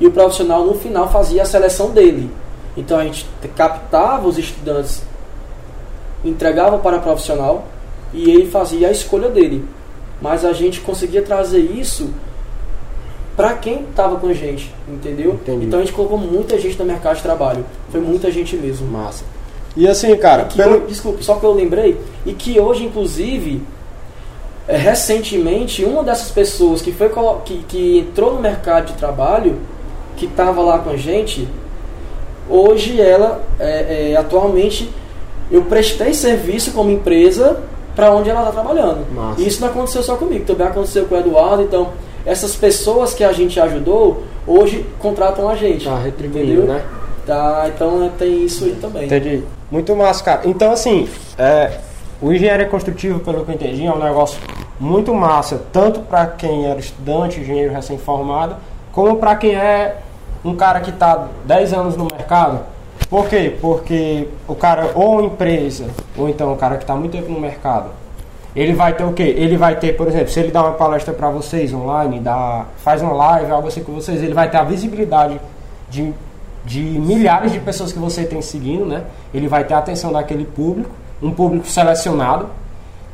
e o profissional no final fazia a seleção dele. Então a gente captava os estudantes, entregava para o profissional e ele fazia a escolha dele. Mas a gente conseguia trazer isso para quem estava com a gente, entendeu? Entendi. Então a gente colocou muita gente no mercado de trabalho. Foi muita gente mesmo. Massa. E assim, cara, Que pelo... eu- desculpe, só que eu lembrei, e que hoje, inclusive, é, recentemente, uma dessas pessoas que, foi, que, que entrou no mercado de trabalho, que estava lá com a gente, hoje ela, é, é, atualmente, eu prestei serviço como empresa para onde ela está trabalhando. Massa. E isso não aconteceu só comigo, também aconteceu com o Eduardo, então essas pessoas que a gente ajudou, hoje contratam a gente. Tá retribuindo, entendeu? né? Tá, então tem isso aí também. Entendi. Muito massa, cara. Então, assim, é, o engenharia construtiva, pelo que eu entendi, é um negócio muito massa, tanto para quem era estudante, engenheiro recém-formado, como para quem é um cara que está 10 anos no mercado. Por quê? Porque o cara, ou empresa, ou então o cara que está muito tempo no mercado, ele vai ter o quê? Ele vai ter, por exemplo, se ele dá uma palestra para vocês online, dá, faz uma live, algo assim com vocês, ele vai ter a visibilidade de, de milhares de pessoas que você tem seguindo, né? Ele vai ter a atenção daquele público, um público selecionado.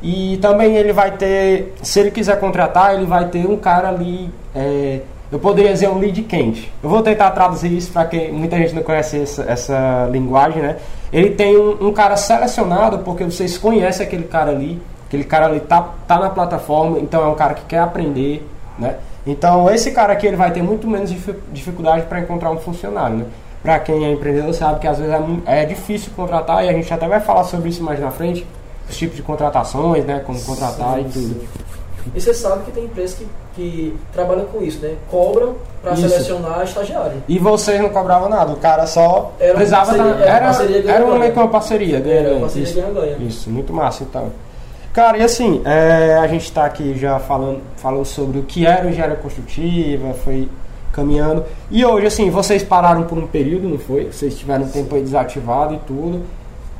E também ele vai ter, se ele quiser contratar, ele vai ter um cara ali, é, eu poderia dizer um lead quente. Eu vou tentar traduzir isso para quem muita gente não conhece essa, essa linguagem, né? Ele tem um, um cara selecionado porque vocês conhecem aquele cara ali, aquele cara ali tá, tá na plataforma, então é um cara que quer aprender, né? Então esse cara aqui ele vai ter muito menos difi- dificuldade para encontrar um funcionário, né? Para quem é empreendedor sabe que às vezes é, é difícil contratar e a gente até vai falar sobre isso mais na frente, os tipos de contratações, né? Como contratar e tudo. E você sabe que tem empresas que, que trabalham com isso, né? Cobram para selecionar estagiário. E vocês não cobravam nada, o cara só Era precisava parceria- era uma era, parceria era uma meio que uma parceria, Era ganha-ganha, uma parceria isso. Isso, muito massa então. Cara, e assim, é, a gente está aqui já falando falou sobre o que era o engenharia construtiva, foi caminhando. E hoje, assim, vocês pararam por um período, não foi? Vocês tiveram um tempo aí desativado e tudo.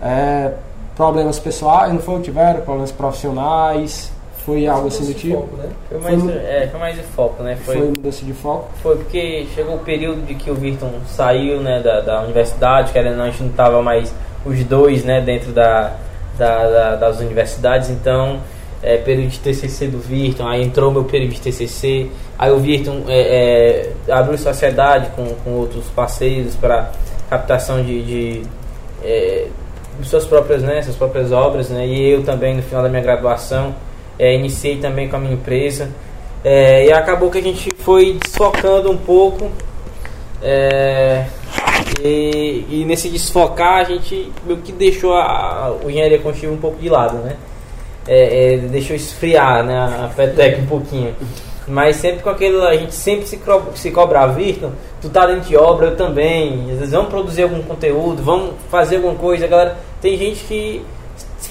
É, problemas pessoais, não foi? Tiveram problemas profissionais? Foi algo assim do tipo? foco, né? Foi mais, Foi- é, foi mais de foco, né? Foi Foi, mudança de foco? foi porque chegou o período de que o Virton saiu né, da, da universidade, não, a gente não estava mais os dois né, dentro da, da- da- das universidades, então é, período de TCC do Virton, aí entrou meu período de TCC, aí o Virton é, é, abriu sociedade com, com outros parceiros para captação de, de, é, suas próprias, né, suas próprias obras, né, e eu também no final da minha graduação é, iniciei também com a minha empresa é, e acabou que a gente foi desfocando um pouco é, e, e nesse desfocar a gente meio que deixou a, a, engenharia construtiva um pouco de lado, né? É, é, deixou esfriar né, a FETEC um pouquinho. Mas sempre com aquele. A gente sempre se, cro- se cobrar, Virton, tu tá dentro de obra, eu também. Às vezes vamos produzir algum conteúdo, vamos fazer alguma coisa. Galera, tem gente que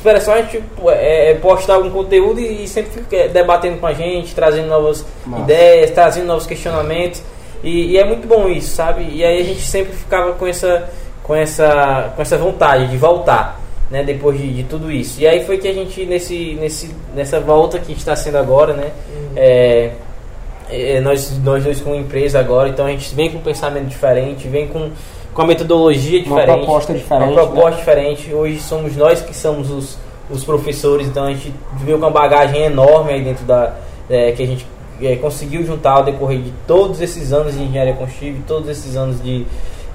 espera só a gente é, é, postar algum conteúdo e, e sempre fica debatendo com a gente, trazendo novas Massa. ideias, trazendo novos questionamentos. E, e é muito bom isso, sabe? E aí a gente sempre ficava com essa, com essa, com essa vontade de voltar, né? Depois de, de tudo isso. E aí foi que a gente, nesse, nesse, nessa volta que está sendo agora, né? É, é, nós, nós dois com empresa agora, então a gente vem com um pensamento diferente, vem com, com a metodologia Uma diferente. proposta diferente, Uma proposta diferente. Hoje somos nós que somos os, os professores, então a gente veio com uma bagagem enorme aí dentro da. é, que a gente é, conseguiu juntar ao decorrer de todos esses anos de engenharia construtiva, todos esses anos de.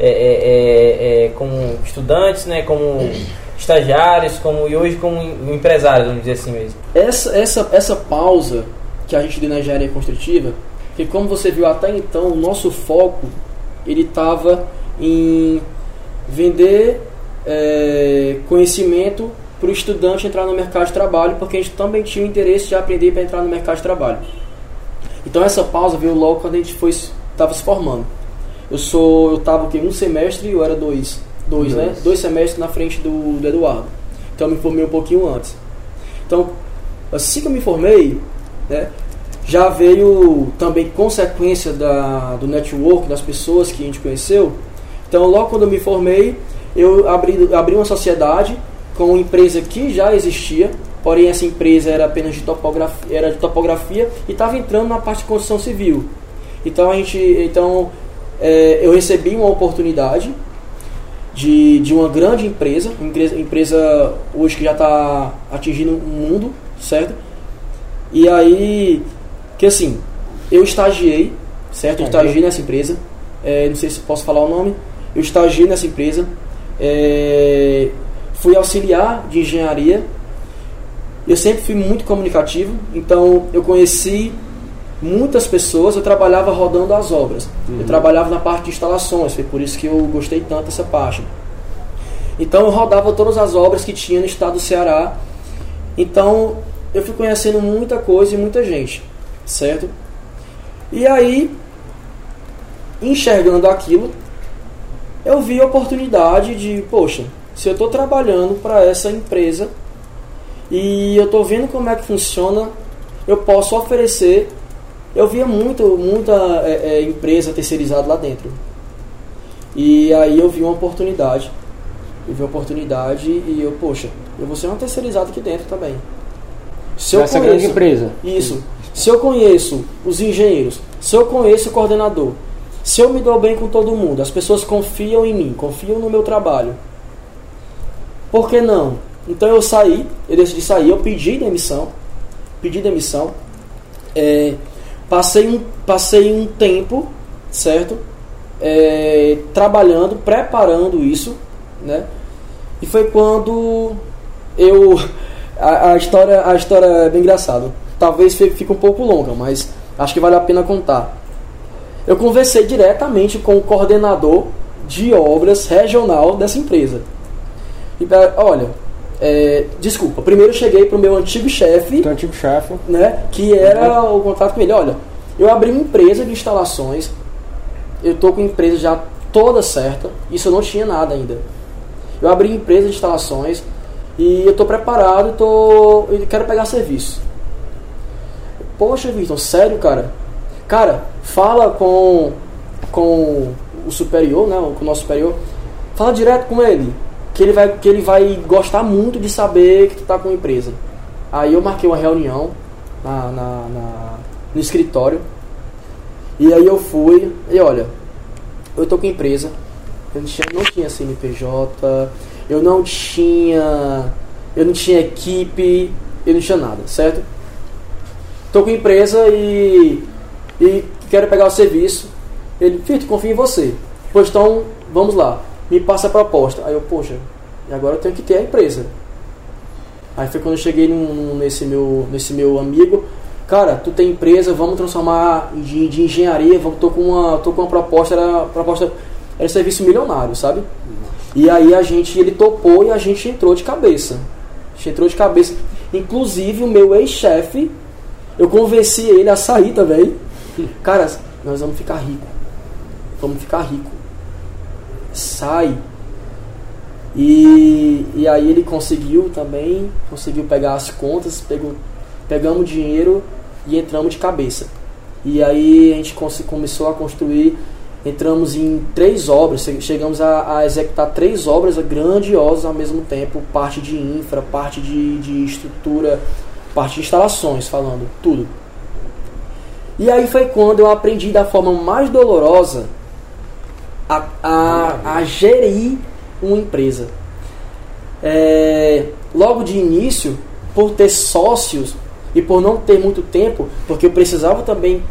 é, é, é, é, como estudantes, né, como estagiários, como, e hoje como em- empresários, vamos dizer assim mesmo. Essa, essa, essa pausa que a gente deu na engenharia construtiva, que como você viu até então, o nosso foco ele estava em vender é, conhecimento para o estudante entrar no mercado de trabalho, porque a gente também tinha o interesse de aprender para entrar no mercado de trabalho. Então essa pausa veio logo quando a gente foi estava se formando. Eu sou eu estava um semestre, eu era dois, dois, né? Dois semestres na frente do, do Eduardo. Então eu me formei um pouquinho antes. Então assim que eu me formei, né, já veio também consequência da, do network, das pessoas que a gente conheceu. Então, logo quando eu me formei, eu abri, abri uma sociedade com uma empresa que já existia, porém essa empresa era apenas de topografia, era de topografia e estava entrando na parte de construção civil. Então, a gente, então é, eu recebi uma oportunidade de, de uma grande empresa, empresa, empresa hoje que já está atingindo o mundo, certo? E aí, que assim, eu estagiei, certo? Eu estagiei nessa empresa, é, não sei se posso falar o nome, eu estagiei nessa empresa, é, fui auxiliar de engenharia, eu sempre fui muito comunicativo, então eu conheci muitas pessoas, eu trabalhava rodando as obras. Uhum. Eu trabalhava na parte de instalações, foi por isso que eu gostei tanto dessa parte. Então eu rodava todas as obras que tinha no estado do Ceará. Então eu fui conhecendo muita coisa e muita gente, certo? E aí, enxergando aquilo, eu vi a oportunidade de, poxa, se eu estou trabalhando para essa empresa e eu estou vendo como é que funciona, eu posso oferecer eu via muito, muita é, é, empresa terceirizada lá dentro. E aí eu vi uma oportunidade. Eu vi uma oportunidade e eu, poxa, eu vou ser uma terceirizada aqui dentro também. Se Essa conheço, grande empresa. Isso. Se eu conheço os engenheiros, se eu conheço o coordenador, se eu me dou bem com todo mundo, as pessoas confiam em mim, confiam no meu trabalho. Por que não? Então eu saí, eu decidi sair, eu pedi demissão, pedi demissão. É, Passei um, passei um tempo, certo? É, trabalhando, preparando isso, né? E foi quando eu a, a, história a história é bem engraçada. Talvez fique um pouco longa, mas acho que vale a pena contar. Eu conversei diretamente com o coordenador de obras regional dessa empresa. E olha, é, desculpa, primeiro eu cheguei para o meu antigo chefe. antigo chefe. Né, que era uhum. o contato com ele. Olha, eu abri uma empresa de instalações. Eu estou com a empresa já toda certa. Isso eu não tinha nada ainda. Eu abri empresa de instalações e eu estou preparado tô, e quero pegar serviço. Poxa, Vitor, sério, cara? Cara, fala com, com o superior, né, com o nosso superior. Fala direto com ele que ele vai, que ele vai gostar muito de saber que tu tá com uma empresa. Aí eu marquei uma reunião na, na, na, no escritório. E aí eu fui e olha, eu tô com empresa, eu não tinha, não tinha CNPJ, eu não tinha. Eu não tinha equipe, eu não tinha nada, certo? Tô com empresa e. e quero pegar o serviço. Ele, Fito, confio em você. Pois então, vamos lá me passa a proposta. Aí eu, poxa, e agora eu tenho que ter a empresa. Aí foi quando eu cheguei num, nesse, meu, nesse meu amigo, cara, tu tem empresa, vamos transformar de, de engenharia, vamos, tô com uma, tô com uma proposta, era proposta era serviço milionário, sabe? E aí a gente, ele topou e a gente entrou de cabeça. A gente entrou de cabeça. Inclusive o meu ex-chefe, eu convenci ele a sair também. Cara, nós vamos ficar rico. Vamos ficar rico sai. E, e aí ele conseguiu também, conseguiu pegar as contas, pegou, pegamos dinheiro e entramos de cabeça. E aí a gente começou a construir, entramos em três obras, chegamos a, a executar três obras grandiosas ao mesmo tempo, parte de infra, parte de, de estrutura, parte de instalações, falando, tudo. E aí foi quando eu aprendi da forma mais dolorosa a, a, a gerir uma empresa. É, logo de início, por ter sócios e por não ter muito tempo, porque eu precisava também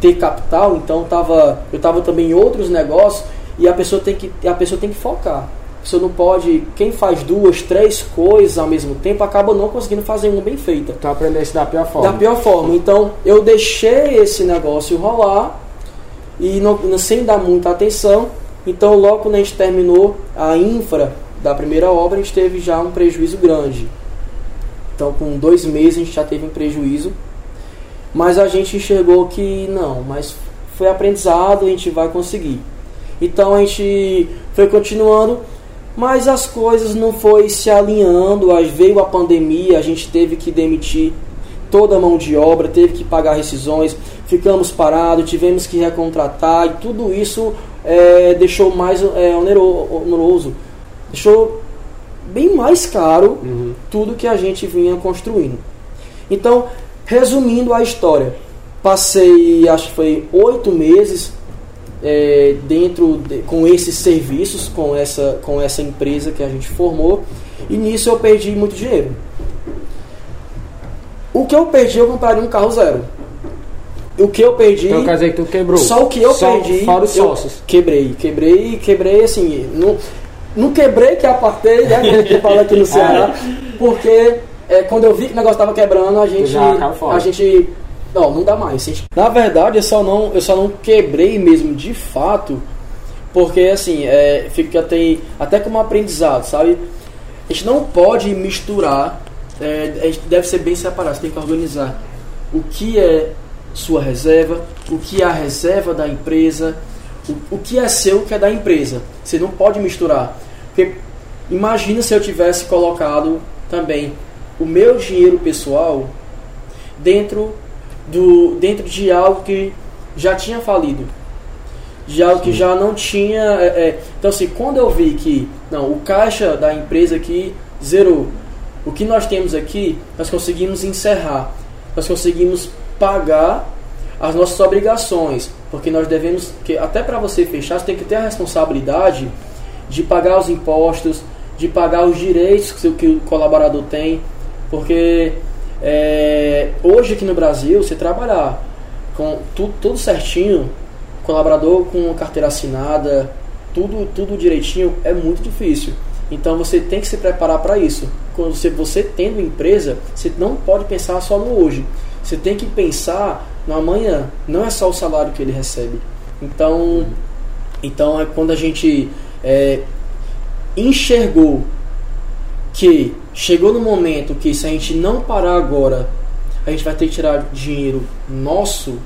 ter capital, então tava, eu estava também em outros negócios e a pessoa tem que, a pessoa tem que focar. Você não pode. Quem faz duas, três coisas ao mesmo tempo acaba não conseguindo fazer uma bem feita. Então aprendesse da pior forma. Da pior forma. Então eu deixei esse negócio rolar e não, sem dar muita atenção. Então, logo quando a gente terminou a infra da primeira obra, a gente teve já um prejuízo grande. Então, com dois meses, a gente já teve um prejuízo. Mas a gente enxergou que não, mas foi aprendizado, a gente vai conseguir. Então, a gente foi continuando, mas as coisas não foi se alinhando. Veio a pandemia, a gente teve que demitir toda a mão de obra, teve que pagar rescisões, ficamos parados, tivemos que recontratar e tudo isso é, deixou mais é, oneroso, deixou bem mais caro uhum. tudo que a gente vinha construindo. Então, resumindo a história, passei, acho que foi oito meses é, dentro de, com esses serviços, com essa, com essa empresa que a gente formou, e nisso eu perdi muito dinheiro. O que eu perdi, eu compraria um carro zero. O que eu perdi. Então quer dizer que tu quebrou. Só o que eu Só perdi. Fora os sócios. Quebrei, quebrei, quebrei assim. Não, não quebrei que apartei, né? Gente fala aqui no *laughs* Ceará. Porque é, quando eu vi que o negócio tava quebrando, a gente. A gente. Não, não dá mais. Na verdade, eu só não, eu só não quebrei mesmo de fato. Porque assim, é, fica até, até como aprendizado, sabe? A gente não pode misturar, é, a gente deve ser bem separado, você tem que organizar o que é sua reserva, o que é a reserva da empresa, o, o que é seu, o que é da empresa. Você não pode misturar. Porque imagina se eu tivesse colocado também o meu dinheiro pessoal dentro, do, dentro de algo que já tinha falido de algo que já não tinha. é, é, então, assim, quando eu vi que não, o caixa da empresa aqui zerou, o que nós temos aqui, nós conseguimos encerrar, nós conseguimos pagar as nossas obrigações, porque nós devemos, que até para você fechar, você tem que ter a responsabilidade de pagar os impostos, de pagar os direitos que o- que o colaborador tem, porque é, hoje aqui no Brasil, você trabalhar com tudo, certinho, colaborador com carteira assinada, tudo, tudo direitinho, é muito difícil. Então você tem que se preparar para isso. Quando você, você tendo empresa, você não pode pensar só no hoje. Você tem que pensar no amanhã. Não é só o salário que ele recebe. Então, então é quando a gente é, enxergou que chegou no momento que se a gente não parar agora, a gente vai ter que tirar dinheiro nosso.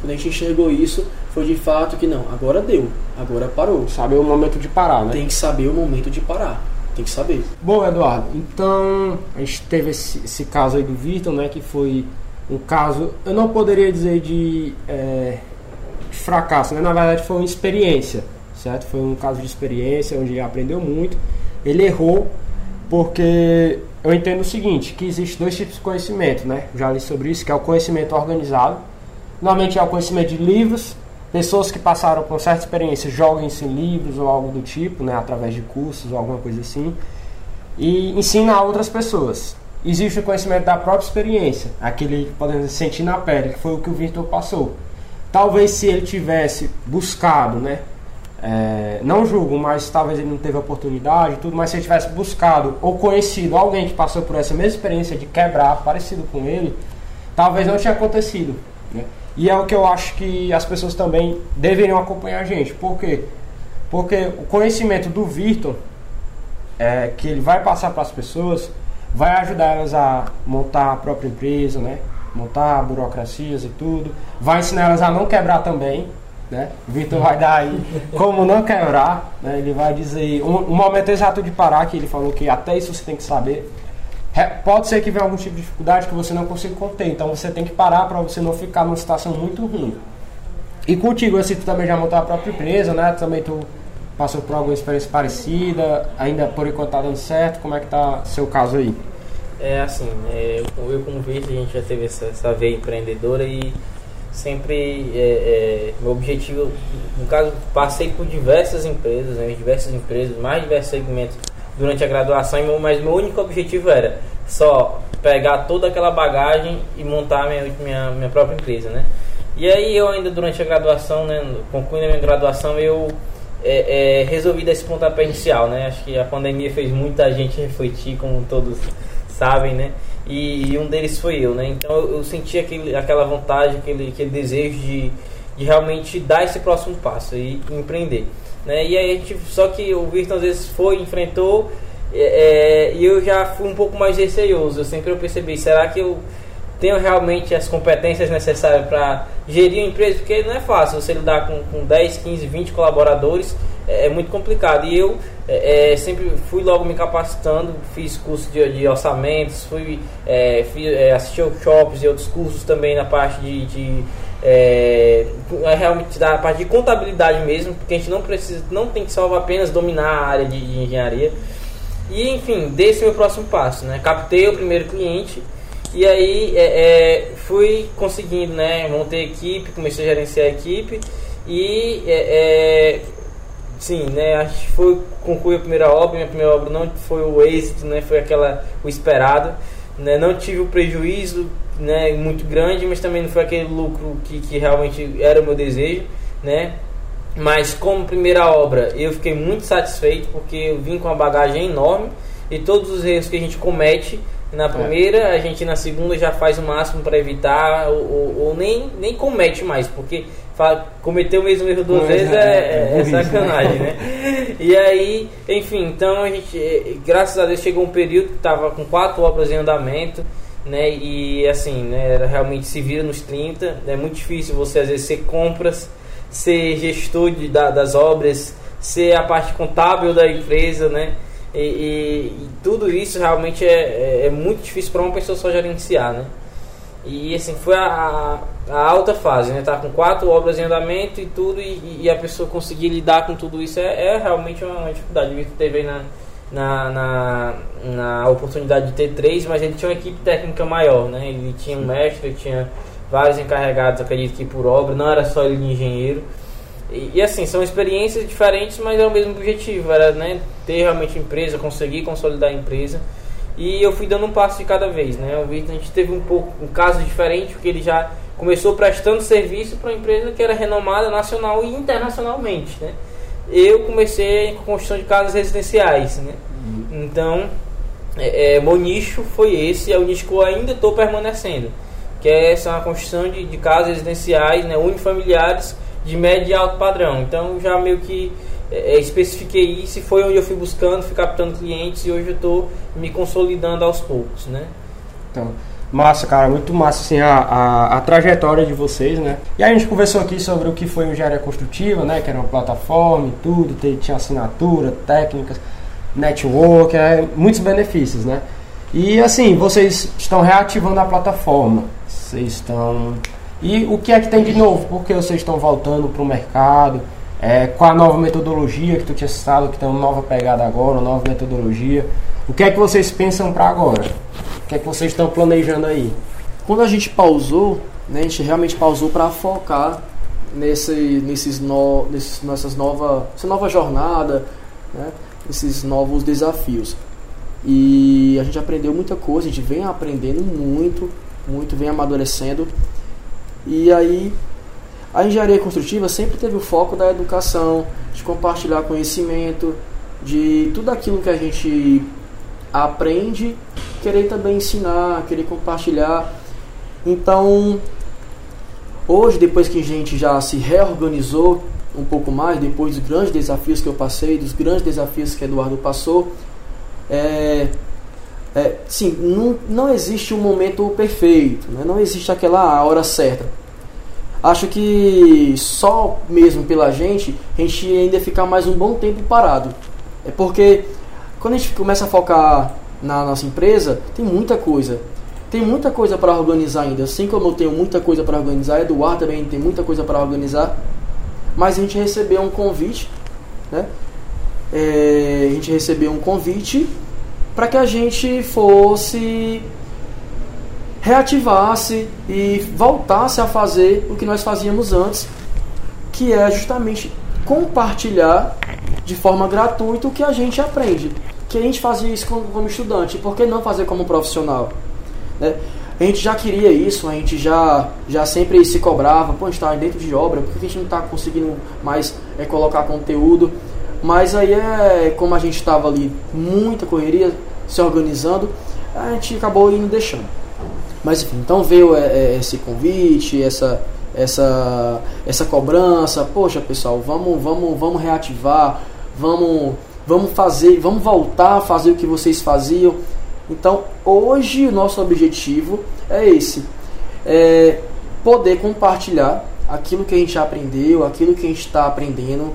Quando a gente enxergou isso, foi de fato que não, agora deu, agora parou. Saber o momento de parar, né? Tem que saber o momento de parar. Tem que saber. Bom, Eduardo, então a gente teve esse, esse caso aí do Vitor, né? Que foi um caso, eu não poderia dizer de, é, de fracasso, né? Na verdade foi uma experiência, certo? Foi um caso de experiência onde ele aprendeu muito. Ele errou porque eu entendo o seguinte, que existe dois tipos de conhecimento, né? Já li sobre isso, que é o conhecimento organizado. Normalmente é o conhecimento de livros, pessoas que passaram por certa experiência jogam isso em livros ou algo do tipo, né? Através de cursos ou alguma coisa assim. E ensina a outras pessoas. Existe o conhecimento da própria experiência, aquele que podemos sentir na pele, que foi o que o Victor passou. Talvez se ele tivesse buscado, né? É, não julgo, mas talvez ele não teve oportunidade tudo, mas se ele tivesse buscado ou conhecido alguém que passou por essa mesma experiência de quebrar, parecido com ele, talvez não tinha acontecido. Né? E é o que eu acho que as pessoas também deveriam acompanhar a gente. Por quê? Porque o conhecimento do Victor, é, que ele vai passar para as pessoas, vai ajudar elas a montar a própria empresa, né? montar burocracias e tudo, vai ensinar elas a não quebrar também, né? Vitor vai dar aí como não quebrar, né? Ele vai dizer um, um momento exato de parar, que ele falou que até isso você tem que saber. Re- Pode ser que venha algum tipo de dificuldade que você não consiga conter, então você tem que parar para você não ficar numa situação muito ruim. E contigo, assim, tu também já montou a própria empresa, né? Também tu passou por alguma experiência parecida, ainda por enquanto tá dando certo, como é que tá seu caso aí? É assim, é, eu, eu como a gente já teve essa, essa veia empreendedora e sempre é, é, meu objetivo, no caso, passei por diversas empresas, né, diversas empresas, mais diversos segmentos durante a graduação, mas meu único objetivo era só pegar toda aquela bagagem e montar minha, minha, minha própria empresa, né? E aí eu ainda durante a graduação, né, concluindo a minha graduação, eu é, é, resolvi dar esse pontapé inicial, né? Acho que a pandemia fez muita gente refletir, como todos sabem, né? E, um deles foi eu, né? Então eu, senti aquele, aquela vontade, aquele, aquele desejo de, de realmente dar esse próximo passo e empreender, né? E aí a gente, só que o Virton às vezes foi, enfrentou é, é, e eu já fui um pouco mais receoso. Eu sempre eu percebi, será que eu tenho realmente as competências necessárias para gerir uma empresa, porque não é fácil você lidar com, com 10, 15, 20 colaboradores, é, é muito complicado. E eu é, é, sempre fui logo me capacitando, fiz curso de, de orçamentos, fui é, fiz, é, workshops e outros cursos também na parte de, de é, é realmente da parte de contabilidade mesmo, porque a gente não precisa, não tem que só apenas dominar a área de, de engenharia. E enfim, desse meu próximo passo, né? Captei o primeiro cliente e aí é, é, fui conseguindo, né? Montei equipe, comecei a gerenciar a equipe E é, é, sim, né, a gente foi concluir a primeira obra, minha primeira obra não foi o êxito, né, foi aquela o esperado, né, não tive o prejuízo, né, muito grande, mas também não foi aquele lucro que, que realmente era o meu desejo, né? Mas como primeira obra, eu fiquei muito satisfeito porque eu vim com uma bagagem enorme e todos os erros que a gente comete na é. primeira, é. a gente na segunda já faz o máximo para evitar ou, ou, ou, nem, nem comete mais, porque cometer o mesmo erro duas vezes é, é, é, é sacanagem, né? *laughs* E aí, enfim, então a gente, graças a Deus, chegou um período que estava com quatro obras em andamento, né? E assim, né, era realmente se vira nos 30, é muito difícil você às vezes ser compras, ser gestor de, da, das obras, ser a parte contábil da empresa, né? E, e, e tudo isso realmente é, é, é muito difícil para uma pessoa só gerenciar, né? E assim, foi a, a, alta fase, né? Tá com quatro obras em andamento e tudo, e, e a pessoa conseguir lidar com tudo isso é, é realmente uma, dificuldade. O Vitor teve aí na, na, na, na, oportunidade de ter três, mas ele tinha uma equipe técnica maior, né? Ele tinha um mestre, tinha vários encarregados, acredito que por obra, não era só ele de engenheiro. E, e, assim, são experiências diferentes, mas é o mesmo objetivo, era né, ter realmente empresa, conseguir consolidar a empresa. E eu fui dando um passo de cada vez, né? O a gente teve um pouco um caso diferente, porque ele já começou prestando serviço para uma empresa que era renomada nacional e internacionalmente, né? Eu comecei com construção de casas residenciais, né? Uhum. Então, é, é, meu nicho foi esse, é o nicho que eu ainda estou permanecendo, que é essa uma construção de, de casas residenciais, né, unifamiliares de médio e alto padrão. Então, já meio que é, é, especifiquei isso e foi onde eu fui buscando, fui captando clientes e hoje eu estou me consolidando aos poucos, né? Então, massa, cara, muito massa assim a, a, a, trajetória de vocês, né? E a gente conversou aqui sobre o que foi o engenharia construtiva, né? Que era uma plataforma e tudo, tinha assinatura, técnicas, network, é, muitos benefícios, né? E assim, vocês estão reativando a plataforma, vocês estão... E o que é que tem de novo? Por que vocês estão voltando para o mercado? É, com a nova metodologia que tu tinha citado, que tem uma nova pegada agora, uma nova metodologia. O que é que vocês pensam para agora? O que é que vocês estão planejando aí? Quando a gente pausou, né, a gente realmente pausou para focar nesse, nesses no, nesses, nessas nova, essa nova jornada, né, esses novos desafios. E a gente aprendeu muita coisa, a gente vem aprendendo muito, muito, vem amadurecendo. E aí a engenharia construtiva sempre teve o foco da educação, de compartilhar conhecimento, de tudo aquilo que a gente aprende, querer também ensinar, querer compartilhar. Então, hoje, depois que a gente já se reorganizou um pouco mais, depois dos grandes desafios que eu passei, dos grandes desafios que Eduardo passou, é, é, sim, não, não existe um momento perfeito, né? não existe aquela hora certa acho que só mesmo pela gente, a gente ainda ficar mais um bom tempo parado. É porque quando a gente começa a focar na nossa empresa, tem muita coisa. Tem muita coisa para organizar ainda. Assim como eu tenho muita coisa para organizar, Eduardo também tem muita coisa para organizar. Mas a gente recebeu um convite, né? É, a gente recebeu um convite para que a gente fosse reativasse e voltasse a fazer o que nós fazíamos antes, que é justamente compartilhar de forma gratuita o que a gente aprende. Que a gente fazia isso como, estudante, por que não fazer como profissional? Né? A gente já queria isso, a gente já, já sempre se cobrava, pô, a gente está dentro de obra, por que a gente não está conseguindo mais é, colocar conteúdo? Mas aí é como a gente estava ali, muita correria, se organizando, a gente acabou indo deixando. Mas enfim, então veio é, é, esse convite, essa, essa, essa cobrança, poxa pessoal, vamos, vamos, vamos reativar, vamos, vamos fazer, vamos voltar a fazer o que vocês faziam. Então hoje o nosso objetivo é esse, é poder compartilhar aquilo que a gente aprendeu, aquilo que a gente está aprendendo,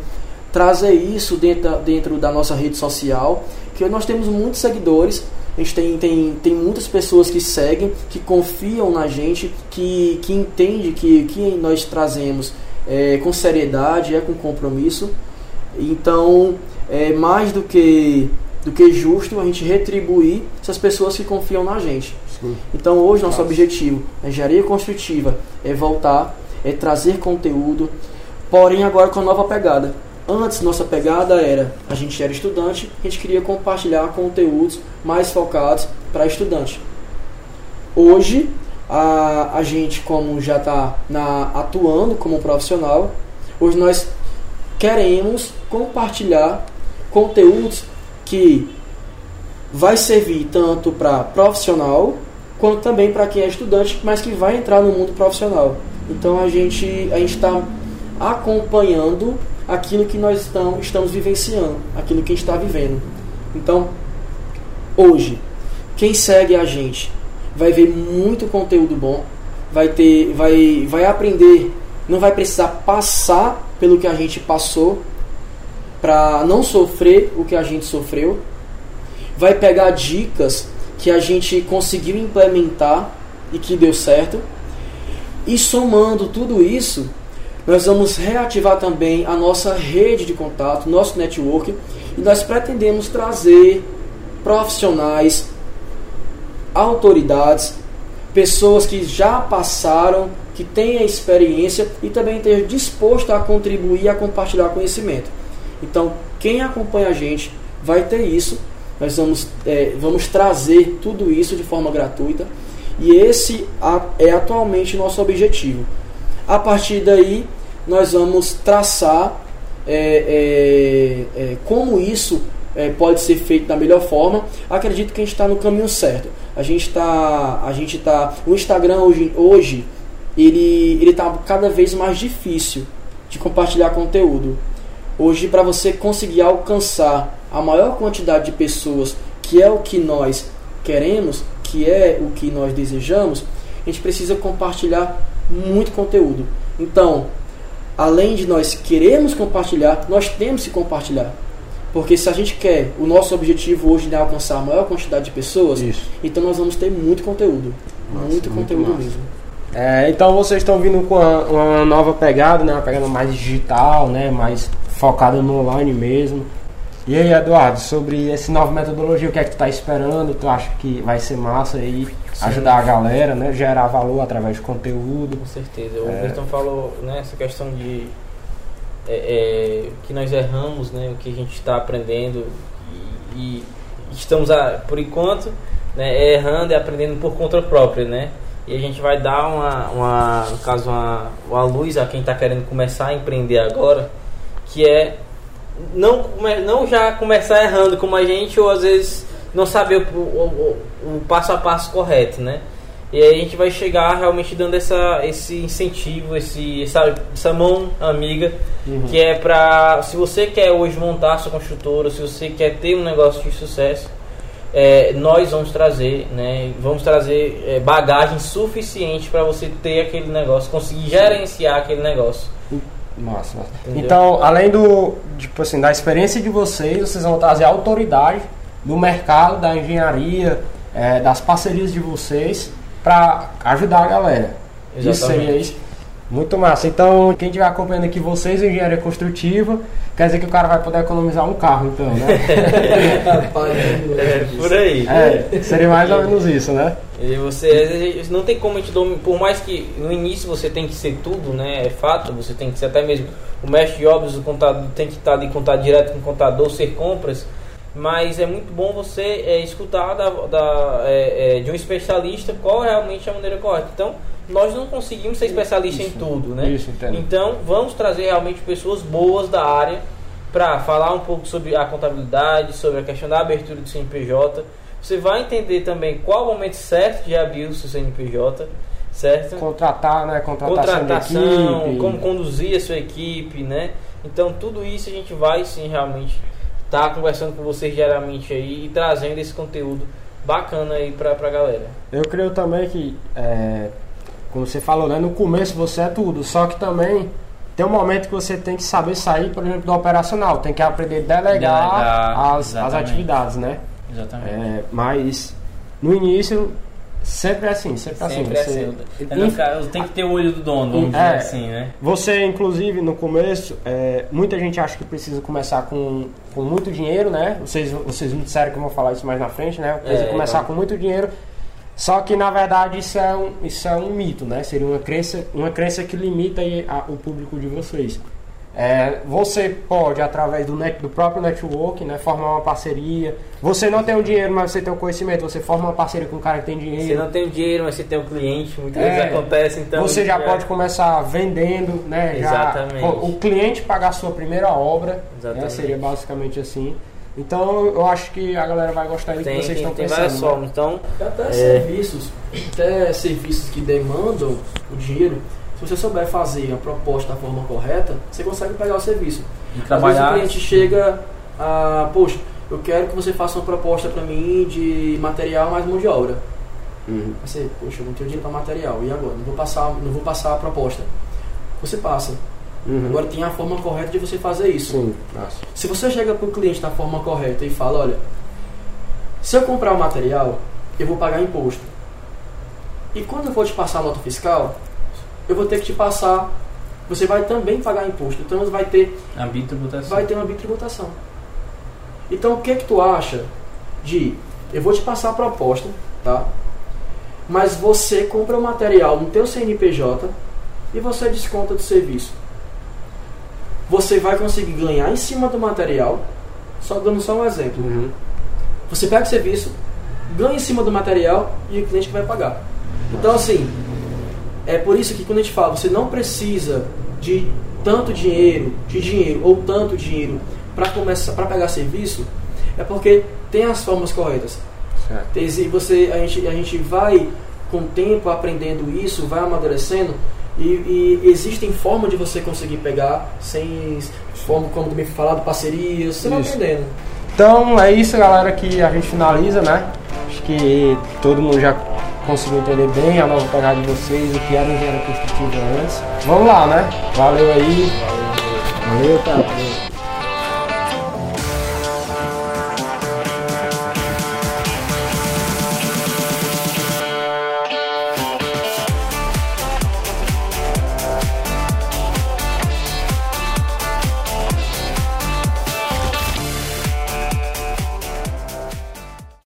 trazer isso dentro, dentro da nossa rede social, que nós temos muitos seguidores a gente tem, tem, tem muitas pessoas que seguem, que confiam na gente, que, que entendem que que nós trazemos é, com seriedade, é com compromisso. Então, é mais do que, do que justo a gente retribuir essas pessoas que confiam na gente. Sim. Então, hoje, nosso Nossa. objetivo, a engenharia construtiva, é voltar, é trazer conteúdo, porém agora com a nova pegada. Antes, nossa pegada era, a gente era estudante, a gente queria compartilhar conteúdos mais focados para estudante. Hoje, a, a gente, como já está atuando como profissional, hoje nós queremos compartilhar conteúdos que vai servir tanto para profissional quanto também para quem é estudante, mas que vai entrar no mundo profissional. Então a gente a está acompanhando aquilo que nós estamos, estamos vivenciando, aquilo que a gente está vivendo. Então, hoje, quem segue a gente vai ver muito conteúdo bom, vai ter, vai, vai aprender, não vai precisar passar pelo que a gente passou para não sofrer o que a gente sofreu, vai pegar dicas que a gente conseguiu implementar e que deu certo. E somando tudo isso, nós vamos reativar também a nossa rede de contato, nosso network, e nós pretendemos trazer profissionais, autoridades, pessoas que já passaram, que têm a experiência e também ter disposto a contribuir a compartilhar conhecimento. Então, quem acompanha a gente vai ter isso. Nós vamos, é, vamos trazer tudo isso de forma gratuita. E esse é atualmente nosso objetivo. A partir daí, nós vamos traçar é, é, é, como isso é, pode ser feito da melhor forma. Acredito que a gente está no caminho certo. A gente está, a gente tá, o Instagram hoje, hoje ele ele está cada vez mais difícil de compartilhar conteúdo. Hoje, para você conseguir alcançar a maior quantidade de pessoas, que é o que nós queremos, que é o que nós desejamos, a gente precisa compartilhar muito conteúdo. Então, além de nós queremos compartilhar, nós temos que compartilhar. Porque se a gente quer, o nosso objetivo hoje é alcançar a maior quantidade de pessoas, Isso. então nós vamos ter muito conteúdo. Nossa, muito, muito conteúdo massa. mesmo. É, então vocês estão vindo com uma, uma, nova pegada, né? uma pegada mais digital, né? mais focada no online mesmo. E aí, Eduardo, sobre essa nova metodologia, o que é que tu tá esperando? Tu acha que vai ser massa aí Sim. ajudar a galera, né? Gerar valor através de conteúdo? Com certeza. O é... falou, né, essa questão de é, é, que nós erramos, né? O que a gente está aprendendo e, e, estamos, a, por enquanto, né, errando e aprendendo por conta própria, né? E a gente vai dar uma, uma no caso, uma, uma luz a quem está querendo começar a empreender agora, que é não, não já começar errando como a gente, ou às vezes não saber o, o, o, passo a passo correto, né? E aí a gente vai chegar realmente dando essa, esse incentivo, esse, essa, essa mão amiga, uhum. que é pra. Se você quer hoje montar sua construtora, se você quer ter um negócio de sucesso, é, nós vamos trazer, né? Vamos trazer é, bagagem suficiente para você ter aquele negócio, conseguir gerenciar aquele negócio. Massa, massa. Então, além do, tipo assim, da experiência de vocês, vocês vão trazer autoridade do mercado, da engenharia, é, das parcerias de vocês para ajudar a galera. Exatamente. Isso seria isso. Muito massa. Então, quem estiver acompanhando aqui vocês, engenharia construtiva, quer dizer que o cara vai poder economizar um carro, então, né? é, por aí. É, seria mais ou menos isso, né? E você não tem como a gente por mais que no início você tem que ser tudo, né? É fato, você tem que ser até mesmo o mestre de obras, o contador tem que estar de contato direto com o contador, ser compras mas é muito bom você é, escutar da, da é, é, de um especialista qual é realmente a maneira correta. Então, nós não conseguimos ser especialistas em tudo, né? Isso, então, vamos trazer realmente pessoas boas da área para falar um pouco sobre a contabilidade, sobre a questão da abertura do CNPJ. Você vai entender também qual o momento certo de abrir o seu CNPJ, certo? Contratar, né? Contratação, Contratação como conduzir a sua equipe, né? Então, tudo isso a gente vai sim realmente estar tá conversando com vocês diariamente aí e trazendo esse conteúdo bacana aí pra, pra galera. Eu creio também que é, como você falou, né? No começo você é tudo, só que também tem um momento que você tem que saber sair, por exemplo, do operacional, tem que aprender a delegar, delegar as, as atividades, né? Exatamente. É, mas no início sempre é assim, sempre, assim, sempre assim. Você, é assim. tem que ter o olho do dono, vamos é, dizer assim, né? Você, inclusive, no começo, é, muita gente acha que precisa começar com, com muito dinheiro, né? Vocês, vocês me disseram que eu vou falar isso mais na frente, né? Precisa é, começar então. com muito dinheiro só que na verdade isso é um, isso é um mito, né? Seria uma crença, uma crença que limita a, o público de vocês. É, você pode, através do, net, do próprio network, né, formar uma parceria. Você não tem o dinheiro, mas você tem o conhecimento. Você forma uma parceria com um cara que tem dinheiro. Você não tem o dinheiro, mas você tem o cliente. Muitas É, vezes acontece, então. você já é, pode começar vendendo, né? já- Exatamente. o cliente pagar a sua primeira obra, né, Exatamente. seria basicamente assim. Então eu acho que a galera vai gostar do que vocês tem, estão tem pensando. várias né? formas. Então, E Até É. serviços, até serviços que demandam o dinheiro, se você souber fazer a proposta da forma correta, você consegue pegar o serviço. E Às trabalhar. vezes o cliente chega a, poxa, eu quero que você faça uma proposta para mim de material mais mão de obra. Uhum. Você, poxa, eu não tenho dinheiro para material, e agora? Não vou passar, não vou passar a proposta. Você passa. Uhum. Agora tem a forma correta de você fazer isso. Sim. Se você chega para o cliente da forma correta e fala, olha, se eu comprar o material, eu vou pagar imposto. E quando eu for te passar a nota fiscal, eu vou ter que te passar, você vai também pagar imposto. Então você vai ter, A bitributação. vai ter uma bitributação. Então o que que tu acha de eu vou te passar a proposta, tá? Mas você compra o material no teu CNPJ e você desconta do serviço. Você vai conseguir ganhar em cima do material, só dando só um exemplo. Uhum. Você pega o serviço, ganha em cima do material e o cliente vai pagar. Então, assim, é por isso que quando a gente fala, você não precisa de tanto dinheiro, de dinheiro ou tanto dinheiro para começar, para pegar serviço, é porque tem as formas corretas. Certo. E você, a gente, a gente vai com o tempo aprendendo isso, vai amadurecendo e, e existem formas de você conseguir pegar sem forma como também falado parcerias, você vai Isso. aprendendo. Então é isso, galera, que a gente finaliza, né? Acho que todo mundo já conseguiu entender bem a nova pegada de vocês, o que era engenharia construtiva antes. Vamos lá, né? Valeu aí. Valeu, cara.